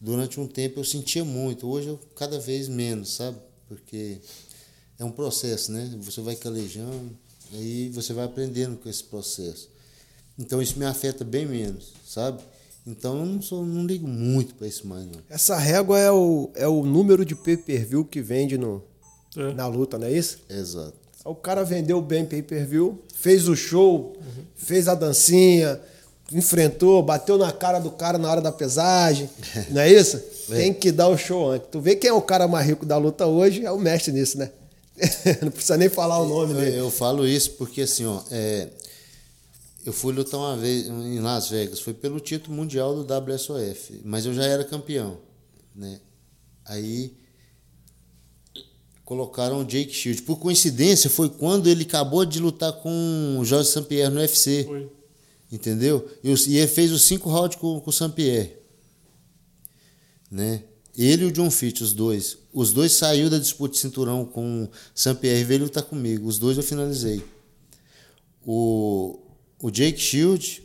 Durante um tempo eu sentia muito, hoje eu cada vez menos, sabe? Porque é um processo, né? Você vai calejando, aí você vai aprendendo com esse processo. Então isso me afeta bem menos, sabe? Então eu não, sou, não ligo muito para isso mais, não. Essa régua é o, é o número de pay-per-view que vende no, É. na luta, não é isso? Exato. O cara vendeu bem pay-per-view, fez o show, fez a dancinha, enfrentou, bateu na cara do cara na hora da pesagem, não é isso? Tem que dar o show antes. Tu vê quem é o cara mais rico da luta hoje, é o mestre nisso, né? não precisa nem falar o nome Eu, dele. eu falo isso porque assim, ó, é, eu fui lutar uma vez em Las Vegas, foi pelo título mundial do WSOF, mas eu já era campeão, né? Aí colocaram o Jake Shield. Por coincidência, foi quando ele acabou de lutar com o Jorge St. Pierre no UFC. Foi. Entendeu? E, ele fez os cinco rounds com, com o Saint-Pierre. Né? Ele e o John Fitch, os dois. Os dois saiu da disputa de cinturão com o Saint-Pierre veio lutar comigo. Os dois eu finalizei. O, o Jake Shield,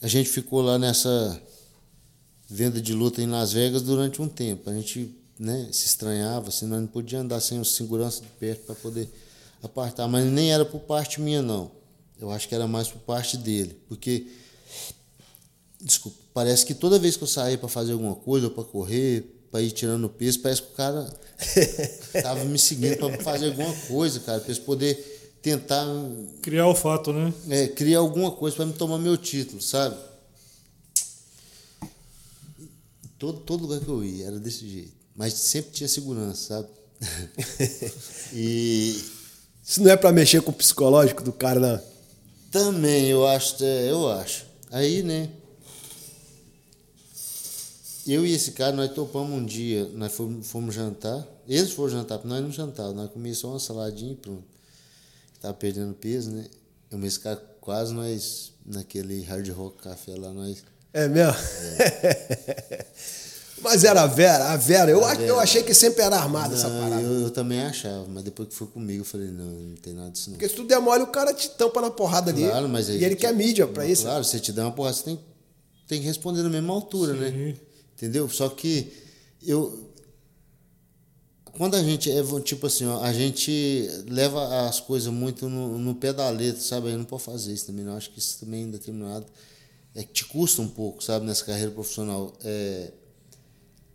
a gente ficou lá nessa venda de luta em Las Vegas durante um tempo. A gente né, se estranhava, assim, nós não podia andar sem os segurança de perto para poder apartar. Mas nem era por parte minha, não. Eu acho que era mais por parte dele. Porque, desculpa, parece que toda vez que eu saía para fazer alguma coisa, ou para correr, para ir tirando peso, parece que o cara tava me seguindo para fazer alguma coisa, cara, para eles poder tentar Criar o fato, né? é, criar alguma coisa para me tomar meu título, sabe? Todo, todo lugar que eu ia era desse jeito. Mas sempre tinha segurança, sabe? e Isso não é pra mexer com o psicológico do cara, não. também eu acho, é, eu acho. Aí, né? Eu e esse cara, nós topamos um dia, nós fomos, fomos jantar. Eles foram jantar, nós não jantávamos, nós comíamos só uma saladinha e pronto. Tava perdendo peso, né? Eu esse cara quase nós, naquele hard rock café lá, nós. É mesmo? Mas era a Vera, a Vera. Eu, eu Vera. achei que sempre era armada essa parada. eu, eu também achava, mas depois que foi comigo, eu falei, não, não tem nada disso não. Porque se tu der mole, o cara te tampa na porrada ali. Claro, mas aí- e ele quer mídia pra isso. Claro, se te der uma porrada, você tem, tem que responder na mesma altura, né? Entendeu? Só que eu. Quando a gente é tipo assim, ó, a gente leva as coisas muito no, no pé da letra, sabe? Aí não pode fazer isso também. Não acho que isso também em determinado é que te custa um pouco, sabe, nessa carreira profissional. É,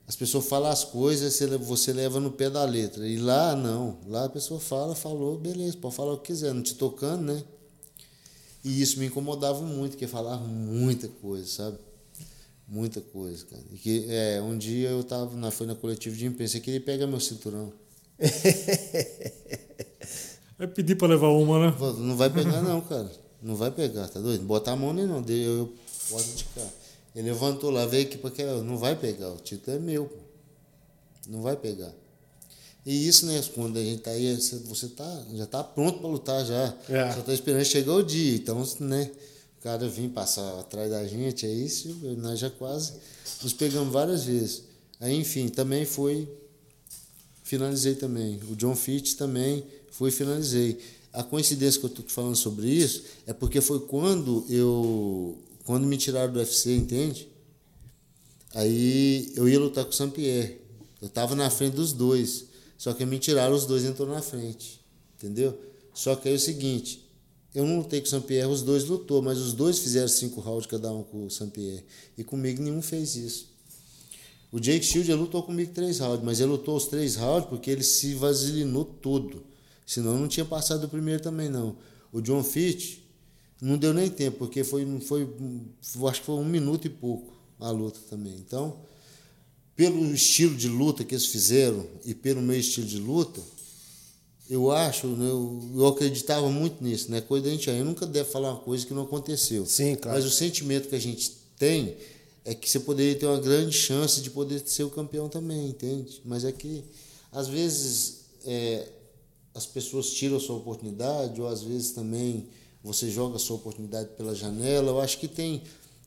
as pessoas falam as coisas, você leva no pé da letra. E lá não. Lá a pessoa fala, falou, beleza, pode falar o que quiser, não te tocando, né? E isso me incomodava muito, porque falava muita coisa, sabe? Muita coisa, cara. E que, é, um dia eu tava na, foi na coletiva de imprensa, que ele pega meu cinturão. É pedir pra levar uma, né? Não vai pegar não, cara. Não vai pegar, tá doido? Bota a mão nem não, eu, eu posso cá. Ele levantou lá, veio aqui porque não vai pegar, o título é meu, pô. Não vai pegar. E isso, né, quando a gente tá aí, você tá, já tá pronto para lutar já. É. Só tá esperando chegar o dia. Então, né, cara vir passar atrás da gente, é isso, nós já quase nos pegamos várias vezes. Aí, enfim, também foi finalizei também. O John Fitch também fui e finalizei. A coincidência que eu estou falando sobre isso é porque foi quando eu quando me tiraram do UFC, entende? Aí eu ia lutar com o Saint-Pierre. Eu estava na frente dos dois. Só que me tiraram, os dois entrou na frente. Entendeu? Só que aí é o seguinte, eu não lutei com o Saint-Pierre, os dois lutou, mas os dois fizeram cinco rounds cada um com o Saint-Pierre. E comigo nenhum fez isso. O Jake Shield lutou comigo três rounds, mas ele lutou os três rounds porque ele se vasilinou todo. Senão não tinha passado o primeiro também, não. O John Fitch não deu nem tempo, porque foi, foi, foi acho que foi um minuto e pouco a luta também. Então, pelo estilo de luta que eles fizeram e pelo meu estilo de luta, eu acho, né, eu, eu acreditava muito nisso, né? Coisa da gente aí, eu nunca deve falar uma coisa que não aconteceu. Sim, claro. Mas o sentimento que a gente tem é que você poderia ter uma grande chance de poder ser o campeão também, entende? Mas é que às vezes é, as pessoas tiram a sua oportunidade, ou às vezes também você joga a sua oportunidade pela janela. Eu acho que tem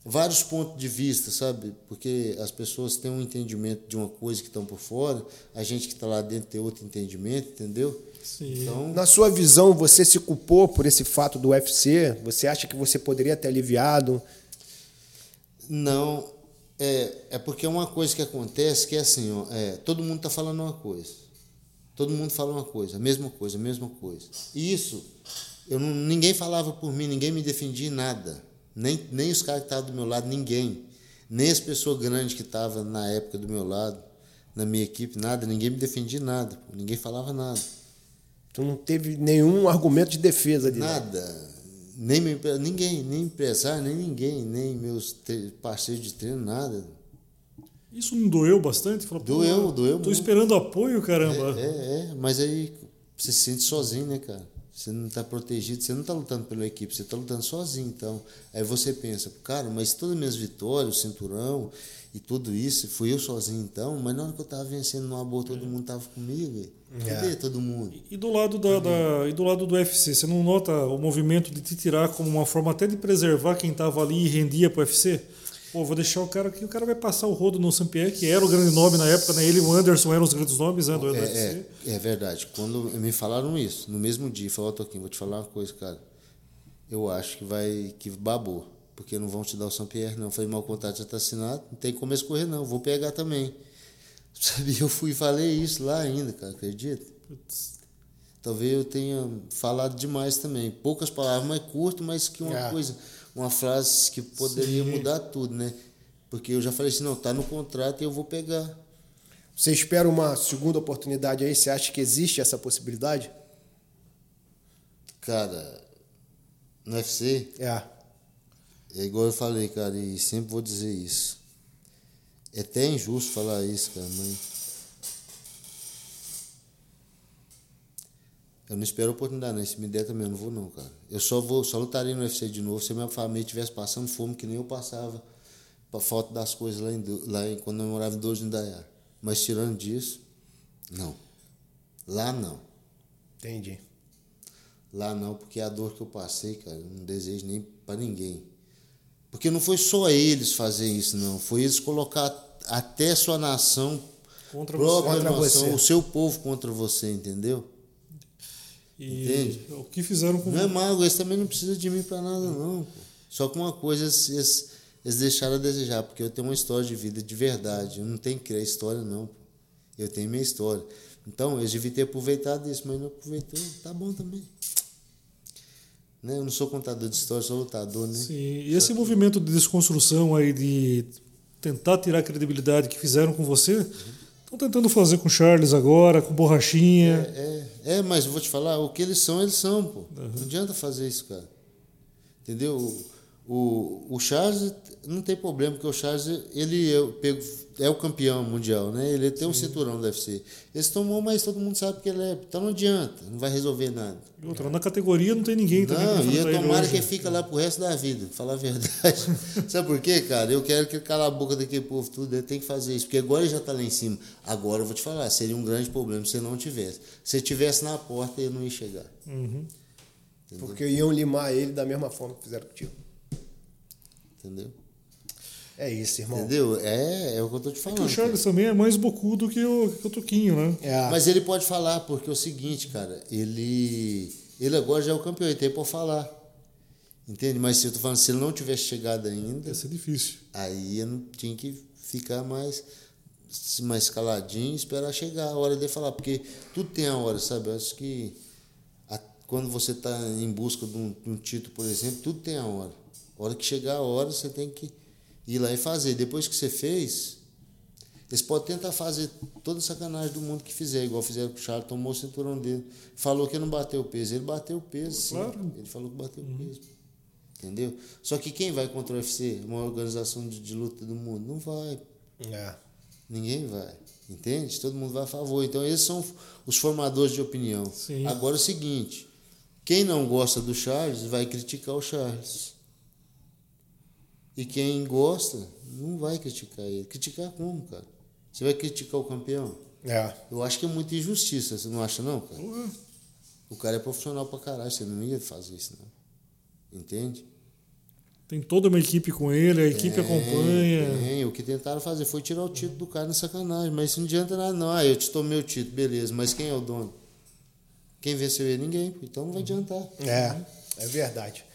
vários pontos de vista, sabe? Porque as pessoas têm um entendimento de uma coisa que estão por fora, a gente que está lá dentro tem outro entendimento, entendeu? Sim. Então, Na sua visão, você se culpou por esse fato do UFC? Você acha que você poderia ter aliviado? não. É, é porque é uma coisa que acontece que é assim, ó, é, todo mundo está falando uma coisa. Todo mundo fala uma coisa, a mesma coisa, a mesma coisa. E isso, eu não, ninguém falava por mim, ninguém me defendia em nada. Nem, nem os caras que estavam do meu lado, ninguém. Nem as pessoas grandes que estavam na época do meu lado, na minha equipe, nada. Ninguém me defendia nada. pô, Ninguém falava nada. Tu não teve nenhum argumento de defesa ali. né? Nada. Nem meu, ninguém, nem empresário, nem ninguém, nem meus parceiros de treino, nada. Isso não doeu bastante? Pô, Doeu, doeu Tô muito. esperando apoio, caramba. É, é, mas aí você se sente sozinho, né, cara? Você não está protegido, você não está lutando pela equipe, você está lutando sozinho. Então, aí você pensa, cara, mas todas as minhas vitórias, o cinturão e tudo isso, fui eu sozinho então, mas na hora que eu estava vencendo numa boa, todo mundo estava comigo. Cadê É. todo mundo? E do lado da, da- e do lado do UFC, você não nota o movimento de te tirar como uma forma até de preservar quem estava ali e rendia pro UFC? Pô, vou deixar o cara aqui, o cara vai passar o rodo no Saint-Pierre, que era o grande nome na época, né? Ele e o Anderson eram os grandes nomes né, do. É, é, é verdade. Quando me falaram isso, no mesmo dia, falou, Toquinho, vou te falar uma coisa, cara. Eu acho que vai que babou, porque não vão te dar o São Pierre, não. Eu falei, mal o contrato já está assinado, não tem como escorrer, não. Vou pegar também. Sabe, eu fui e falei isso lá ainda, cara, acredita? Putz. Talvez eu tenha falado demais também. Poucas palavras, mas curto, mas que uma É. coisa, uma frase que poderia Sim. mudar tudo, né? Porque eu já falei assim, não, tá no contrato e eu vou pegar. Você espera uma segunda oportunidade aí? Você acha que existe essa possibilidade? Cara, no UFC, É. É igual eu falei, cara, e sempre vou dizer isso. É até injusto falar isso, cara, mas. Eu não espero oportunidade, não. Se me der também, eu não vou, não, cara. Eu só vou, só lutaria no UFC de novo se minha família estivesse passando fome, que nem eu passava, pra falta das coisas lá, em, lá em, quando eu morava em Dois Indaiá. Mas tirando disso, não. Lá não. Entendi. Lá não, porque a dor que eu passei, cara, eu não desejo nem para ninguém. Porque não foi só eles fazer isso, não. Foi eles colocar até sua nação Contra própria Contra nação, você. o seu povo contra você, entendeu? E Entende? o que fizeram com Não é mago, eles também não precisam de mim para nada, não. Pô. Só que uma coisa eles, eles, deixaram a desejar, porque eu tenho uma história de vida de verdade. Eu não tenho que criar história, não. Pô. Eu tenho minha história. Então, eles deviam ter aproveitado isso, mas não aproveitou. Tá bom também. Né? Eu não sou contador de história, sou lutador, né? Sim, e esse movimento de desconstrução aí, de tentar tirar a credibilidade que fizeram com você, estão tentando fazer com o Charles agora, com Borrachinha. É, é, mas eu vou te falar, o que eles são, eles são, pô. Não adianta fazer isso, cara. Entendeu? O, o, o Charles não tem problema, porque o Charles, ele é, o- pego- é o campeão mundial, né? Ele tem um cinturão do UFC. Eles tomou, mas todo mundo sabe que ele é. Então não adianta, não vai resolver nada. E outra, na categoria não tem ninguém também pra Não, e ele tomara que ele fica lá pro resto da vida, falar a verdade. Sabe por quê, cara? Eu quero que ele cala a boca daquele povo tudo, ele tem que fazer isso, porque agora ele já tá lá em cima. Agora eu vou te falar, seria um grande problema se ele não tivesse. Se ele tivesse na porta, ele não ia chegar. Uhum. Porque iam limar ele da mesma forma que fizeram contigo. Entendeu? É isso, irmão. Entendeu? É, é o que eu tô te Que falando. o Charles também é mais bocudo que o, que o Toquinho, né? É. Mas ele pode falar, porque é o seguinte, cara, ele. Ele agora já é o campeão, ele tem por falar. Entende? Mas se eu tô falando, se ele não tivesse chegado ainda, Ia ser difícil. aí eu não tinha que ficar mais mais caladinho e esperar chegar a hora de falar, porque tudo tem a hora, sabe? Eu acho que a- quando você está em busca de um, de um título, por exemplo, tudo tem a hora. A hora que chegar a hora, você tem que ir lá e fazer. Depois que você fez, eles podem tentar fazer toda a sacanagem do mundo que fizer, igual fizeram com o Charles, tomou o cinturão dele. Falou que não bateu o peso. Ele bateu o peso, sim. Claro. Ele falou que bateu o peso. Entendeu? Só que quem vai contra o UFC, a maior organização de, de luta do mundo? Não vai. É. Ninguém vai. Entende? Todo mundo vai a favor. Então, esses são os formadores de opinião. Sim. Agora é o seguinte: quem não gosta do Charles vai criticar o Charles. E quem gosta não vai criticar ele. Criticar como, cara? Você vai criticar o campeão? É. Eu acho que é muita injustiça, você não acha, não, cara? Porra. O cara é profissional pra caralho, você não ia fazer isso, não. Entende? Tem toda uma equipe com ele, a equipe acompanha. Tem, o que tentaram fazer foi tirar o título do cara na sacanagem. Mas isso não adianta nada, não. Ah, eu te tomei o título, beleza. Mas quem é o dono? Quem venceu ele? Ninguém. Então não vai adiantar. É, é verdade.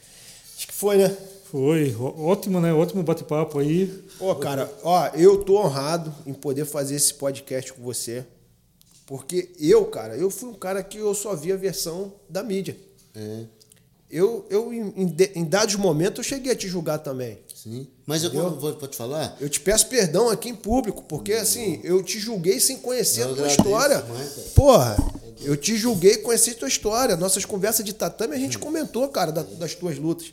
Acho que foi, né? Foi. Ótimo, né? Ótimo bate-papo aí. Pô, cara, ó, eu tô honrado em poder fazer esse podcast com você. Porque eu, cara, eu fui um cara que eu só vi a versão da mídia. É, Eu, eu em, em dados momentos, eu cheguei a te julgar também. sim. Mas eu vou, vou te falar? Eu te peço perdão aqui em público, porque assim, eu te julguei sem conhecer Eu a tua história. Porra, eu te julguei conhecer a tua história. Nossas conversas de tatame a gente comentou, cara, da- das tuas lutas.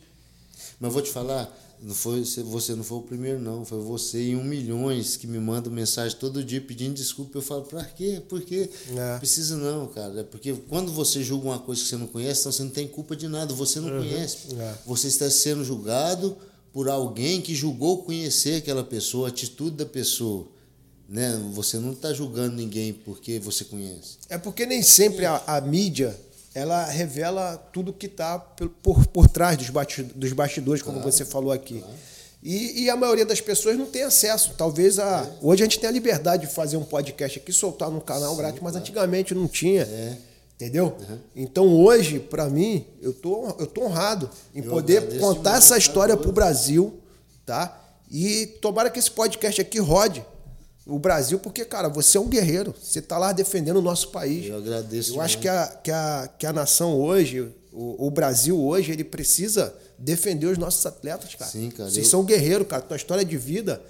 Mas vou te falar, não foi, você não foi o primeiro, não. Foi você e um milhões que me mandam mensagem todo dia pedindo desculpa. Eu falo, pra quê? Por quê? É. Precisa não, cara. É porque quando você julga uma coisa que você não conhece, então você não tem culpa de nada. Você não conhece. É. Você está sendo julgado por alguém que julgou conhecer aquela pessoa, a atitude da pessoa. Né? Você não está julgando ninguém porque você conhece. É porque nem sempre a, a mídia ela revela tudo que está por, por trás dos, bati- dos bastidores, como você falou aqui. E, e a maioria das pessoas não tem acesso. Talvez a. Hoje a gente tem a liberdade de fazer um podcast aqui, soltar no canal grátis, mas antigamente não tinha. É. Entendeu? Então hoje, para mim, eu tô, eu tô honrado em Eu poder contar essa tá história doido. pro Brasil, tá? E tomara que esse podcast aqui rode o Brasil, porque, cara, você é um guerreiro. Você tá lá defendendo o nosso país. Eu agradeço Eu acho que a, que, a, que a nação hoje, o, o Brasil hoje, ele precisa defender os nossos atletas, cara. Sim, cara, Vocês eu- são guerreiros, cara. Tua história de vida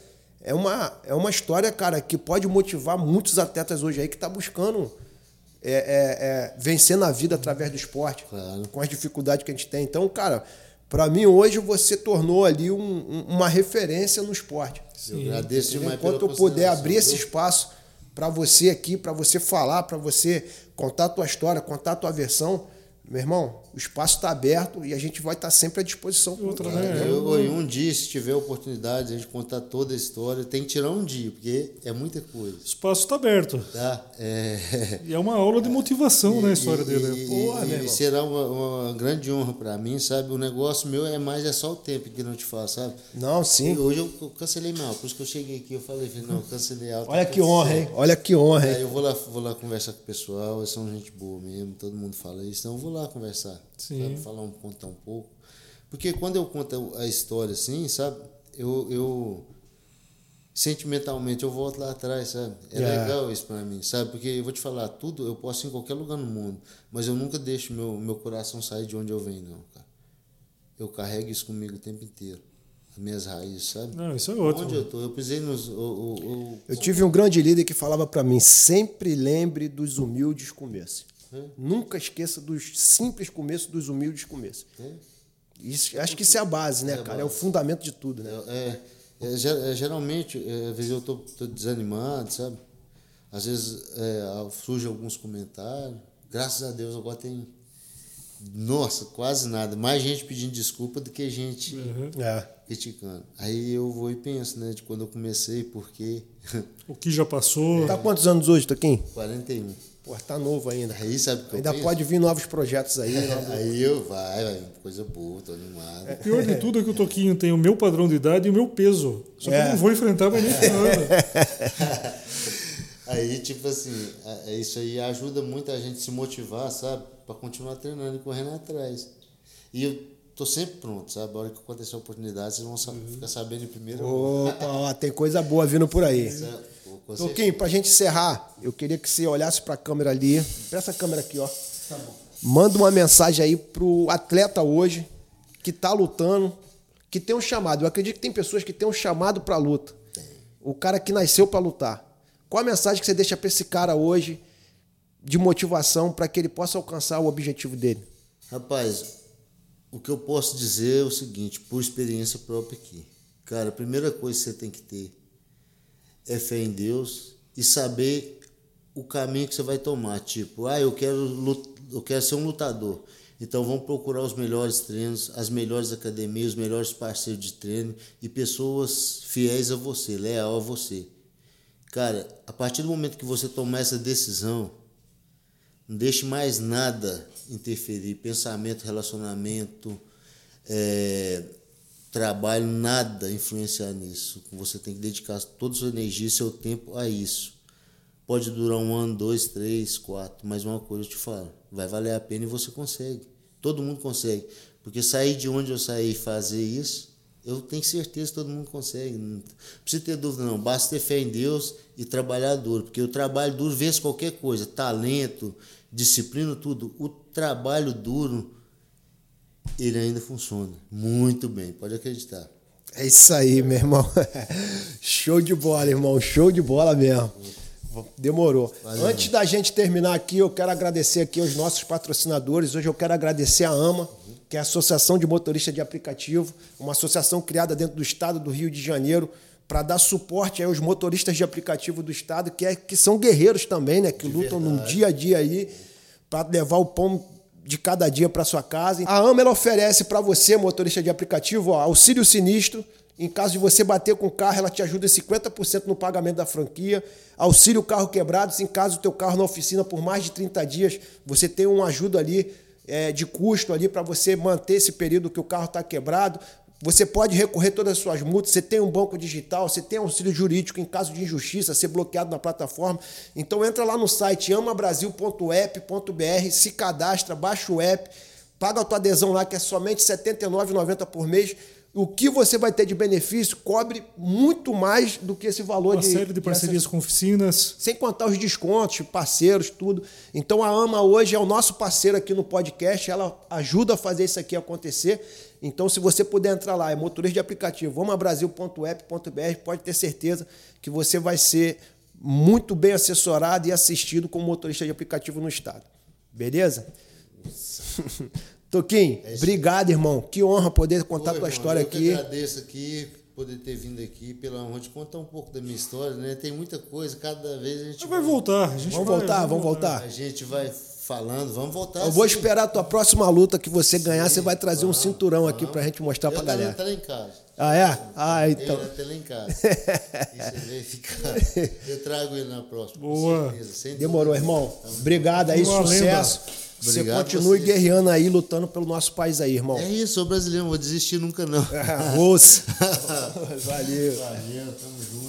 é uma, é uma história, cara, que pode motivar muitos atletas hoje aí que tá buscando é, é, é, vencer na vida através do esporte, Claro. com as dificuldades que a gente tem. Então, cara, para mim hoje você tornou ali um- um- uma referência no esporte. Eu agradeço demais Enquanto pela eu puder abrir esse espaço para você aqui, para você falar, para você contar a tua história, contar a tua versão, meu irmão, espaço está aberto e a gente vai estar sempre à disposição. Outra, né? Eu, eu, um dia, se tiver oportunidade de a gente contar toda a história, tem que tirar um dia, porque é muita coisa. O espaço está aberto. Tá? É... E é uma aula de motivação, né, a história e, dele. e- Porra, e irmão. será uma, uma grande honra para mim, sabe? O negócio meu é mais é só o tempo que não te faz, sabe? Não, sim. Hoje eu, cancelei mal, por isso que eu cheguei aqui, eu falei, não, cancelei alto. Olha que honra, hein? Olha que honra, Aí hein? eu vou lá, vou lá conversar com o pessoal, eles são gente boa mesmo, todo mundo fala isso, então eu vou lá conversar, Sim. sabe? falar um, contar um pouco. Porque quando eu conto a história assim, sabe, eu, eu sentimentalmente eu volto lá atrás, sabe? É É. legal isso pra mim, sabe? Porque eu vou te falar, tudo eu posso ir em qualquer lugar no mundo, mas eu nunca deixo meu, meu coração sair de onde eu venho, não, cara. Eu carrego isso comigo o tempo inteiro. As minhas raízes, sabe? Não, isso é Onde ótimo. eu tô? Eu pisei nos. o- o- o- Eu tive um grande líder que falava para mim: sempre lembre dos humildes começos. É. Nunca esqueça dos simples começos, dos humildes começos. Isso, acho que isso é a base, né, É a cara? É o base. fundamento de tudo, né? É, é, ge- é, geralmente, é, às vezes eu tô, tô desanimado, sabe? Às vezes é, surgem alguns comentários. Graças a Deus agora tem. Nossa, quase nada. Mais gente pedindo desculpa do que gente É. criticando. Aí eu vou e penso, né? De quando eu comecei, porque. O que já passou. Tá quantos anos hoje, Toquinho? 41. Pô, tá novo ainda. Aí sabe que Ainda penso? pode vir novos projetos aí. novos- Aí eu vai, vai, coisa boa, tô animado. O pior de tudo é que o Toquinho tem o meu padrão de idade e o meu peso. Só que É. eu não vou enfrentar mais nem ferrando. Aí, tipo assim, é- é isso aí ajuda muito a gente se motivar, sabe? Pra continuar treinando e correndo atrás. E eu tô sempre pronto, sabe? A hora que acontecer a oportunidade, vocês vão sa- ficar sabendo mão. Opa, ó, tem coisa boa vindo por aí. Sabe? Pô, com Toquinho, pra gente encerrar, eu queria que você olhasse pra câmera ali. Pra essa câmera aqui, ó. Manda uma mensagem aí pro atleta hoje que tá lutando, que tem um chamado. Eu acredito que tem pessoas que têm um chamado pra luta. O cara que nasceu pra lutar. Qual a mensagem que você deixa pra esse cara hoje de motivação pra que ele possa alcançar o objetivo dele? Rapaz, o que eu posso dizer é o seguinte, por experiência própria aqui. Cara, a primeira coisa que você tem que ter é fé em Deus e saber o caminho que você vai tomar. Tipo, ah, eu quero, eu quero ser um lutador. Então vamos procurar os melhores treinos, as melhores academias, os melhores parceiros de treino e pessoas fiéis a você, leal a você. Cara, a partir do momento que você tomar essa decisão, não deixe mais nada interferir. Pensamento, relacionamento, é, trabalho, nada influenciar nisso. Você tem que dedicar toda a sua energia e seu tempo a isso. Pode durar um ano, dois, três, quatro, mas uma coisa eu te falo, vai valer a pena e você consegue. Todo mundo consegue. Porque sair de onde eu saí e fazer isso, eu tenho certeza que todo mundo consegue. Não precisa ter dúvida, não. Basta ter fé em Deus e trabalhar duro. Porque o trabalho duro vence qualquer coisa. Talento, disciplina, tudo. O trabalho duro, ele ainda funciona. Muito bem, pode acreditar. É isso aí, meu irmão. Show de bola, irmão. Show de bola mesmo. Demorou. Valeu. Antes da gente terminar aqui, eu quero agradecer aqui aos nossos patrocinadores. Hoje eu quero agradecer a AMA, que é a Associação de Motoristas de Aplicativo, uma associação criada dentro do estado do Rio de Janeiro para dar suporte aos motoristas de aplicativo do estado, que, é, que são guerreiros também, né? Que de lutam verdade. no dia a dia aí para levar o pão de cada dia para sua casa. A AMA ela oferece para você, motorista de aplicativo, ó, auxílio sinistro, em caso de você bater com o carro, ela te ajuda em 50% no pagamento da franquia. Auxílio carro quebrado, se em caso o teu carro na oficina por mais de 30 dias, você tem uma ajuda ali é, de custo ali para você manter esse período que o carro está quebrado. Você pode recorrer todas as suas multas, você tem um banco digital, você tem auxílio jurídico em caso de injustiça, ser bloqueado na plataforma. Então entra lá no site amabrasil.app.br, se cadastra, baixa o app, paga a tua adesão lá que é somente R$ 79,90 por mês o que você vai ter de benefício cobre muito mais do que esse valor Uma de. Série de parcerias com oficinas. Sem contar os descontos, parceiros, tudo. Então a AMA hoje é o nosso parceiro aqui no podcast, ela ajuda a fazer isso aqui acontecer. Então, se você puder entrar lá, é motorista de aplicativo, vamabrasil.app.br, pode ter certeza que você vai ser muito bem assessorado e assistido como motorista de aplicativo no estado. Beleza? Toquinho, é obrigado, irmão. Que honra poder contar Oi, tua irmão, história eu aqui. Eu agradeço aqui poder ter vindo aqui pela honra de contar um pouco da minha história, né? Tem muita coisa, cada vez a gente vai, vai voltar, a gente vamos vai, voltar, vamos voltar. A gente vai falando, vamos voltar. Eu vou esperar a tua próxima luta que você ganhar, Sim, você vai trazer vamos, um cinturão vamos. aqui pra gente mostrar eu pra galera. Tá lá em casa. Ah, é? Ah, então. Ele até lá em casa. ficar. Eu trago ele na próxima. Boa. Certeza, Demorou, irmão. Obrigado aí, sucesso. Lenda. Você continue guerreando aí, lutando pelo nosso país aí, irmão. É isso, sou brasileiro, não vou desistir nunca não. Moço. Valeu. Valeu, tamo junto.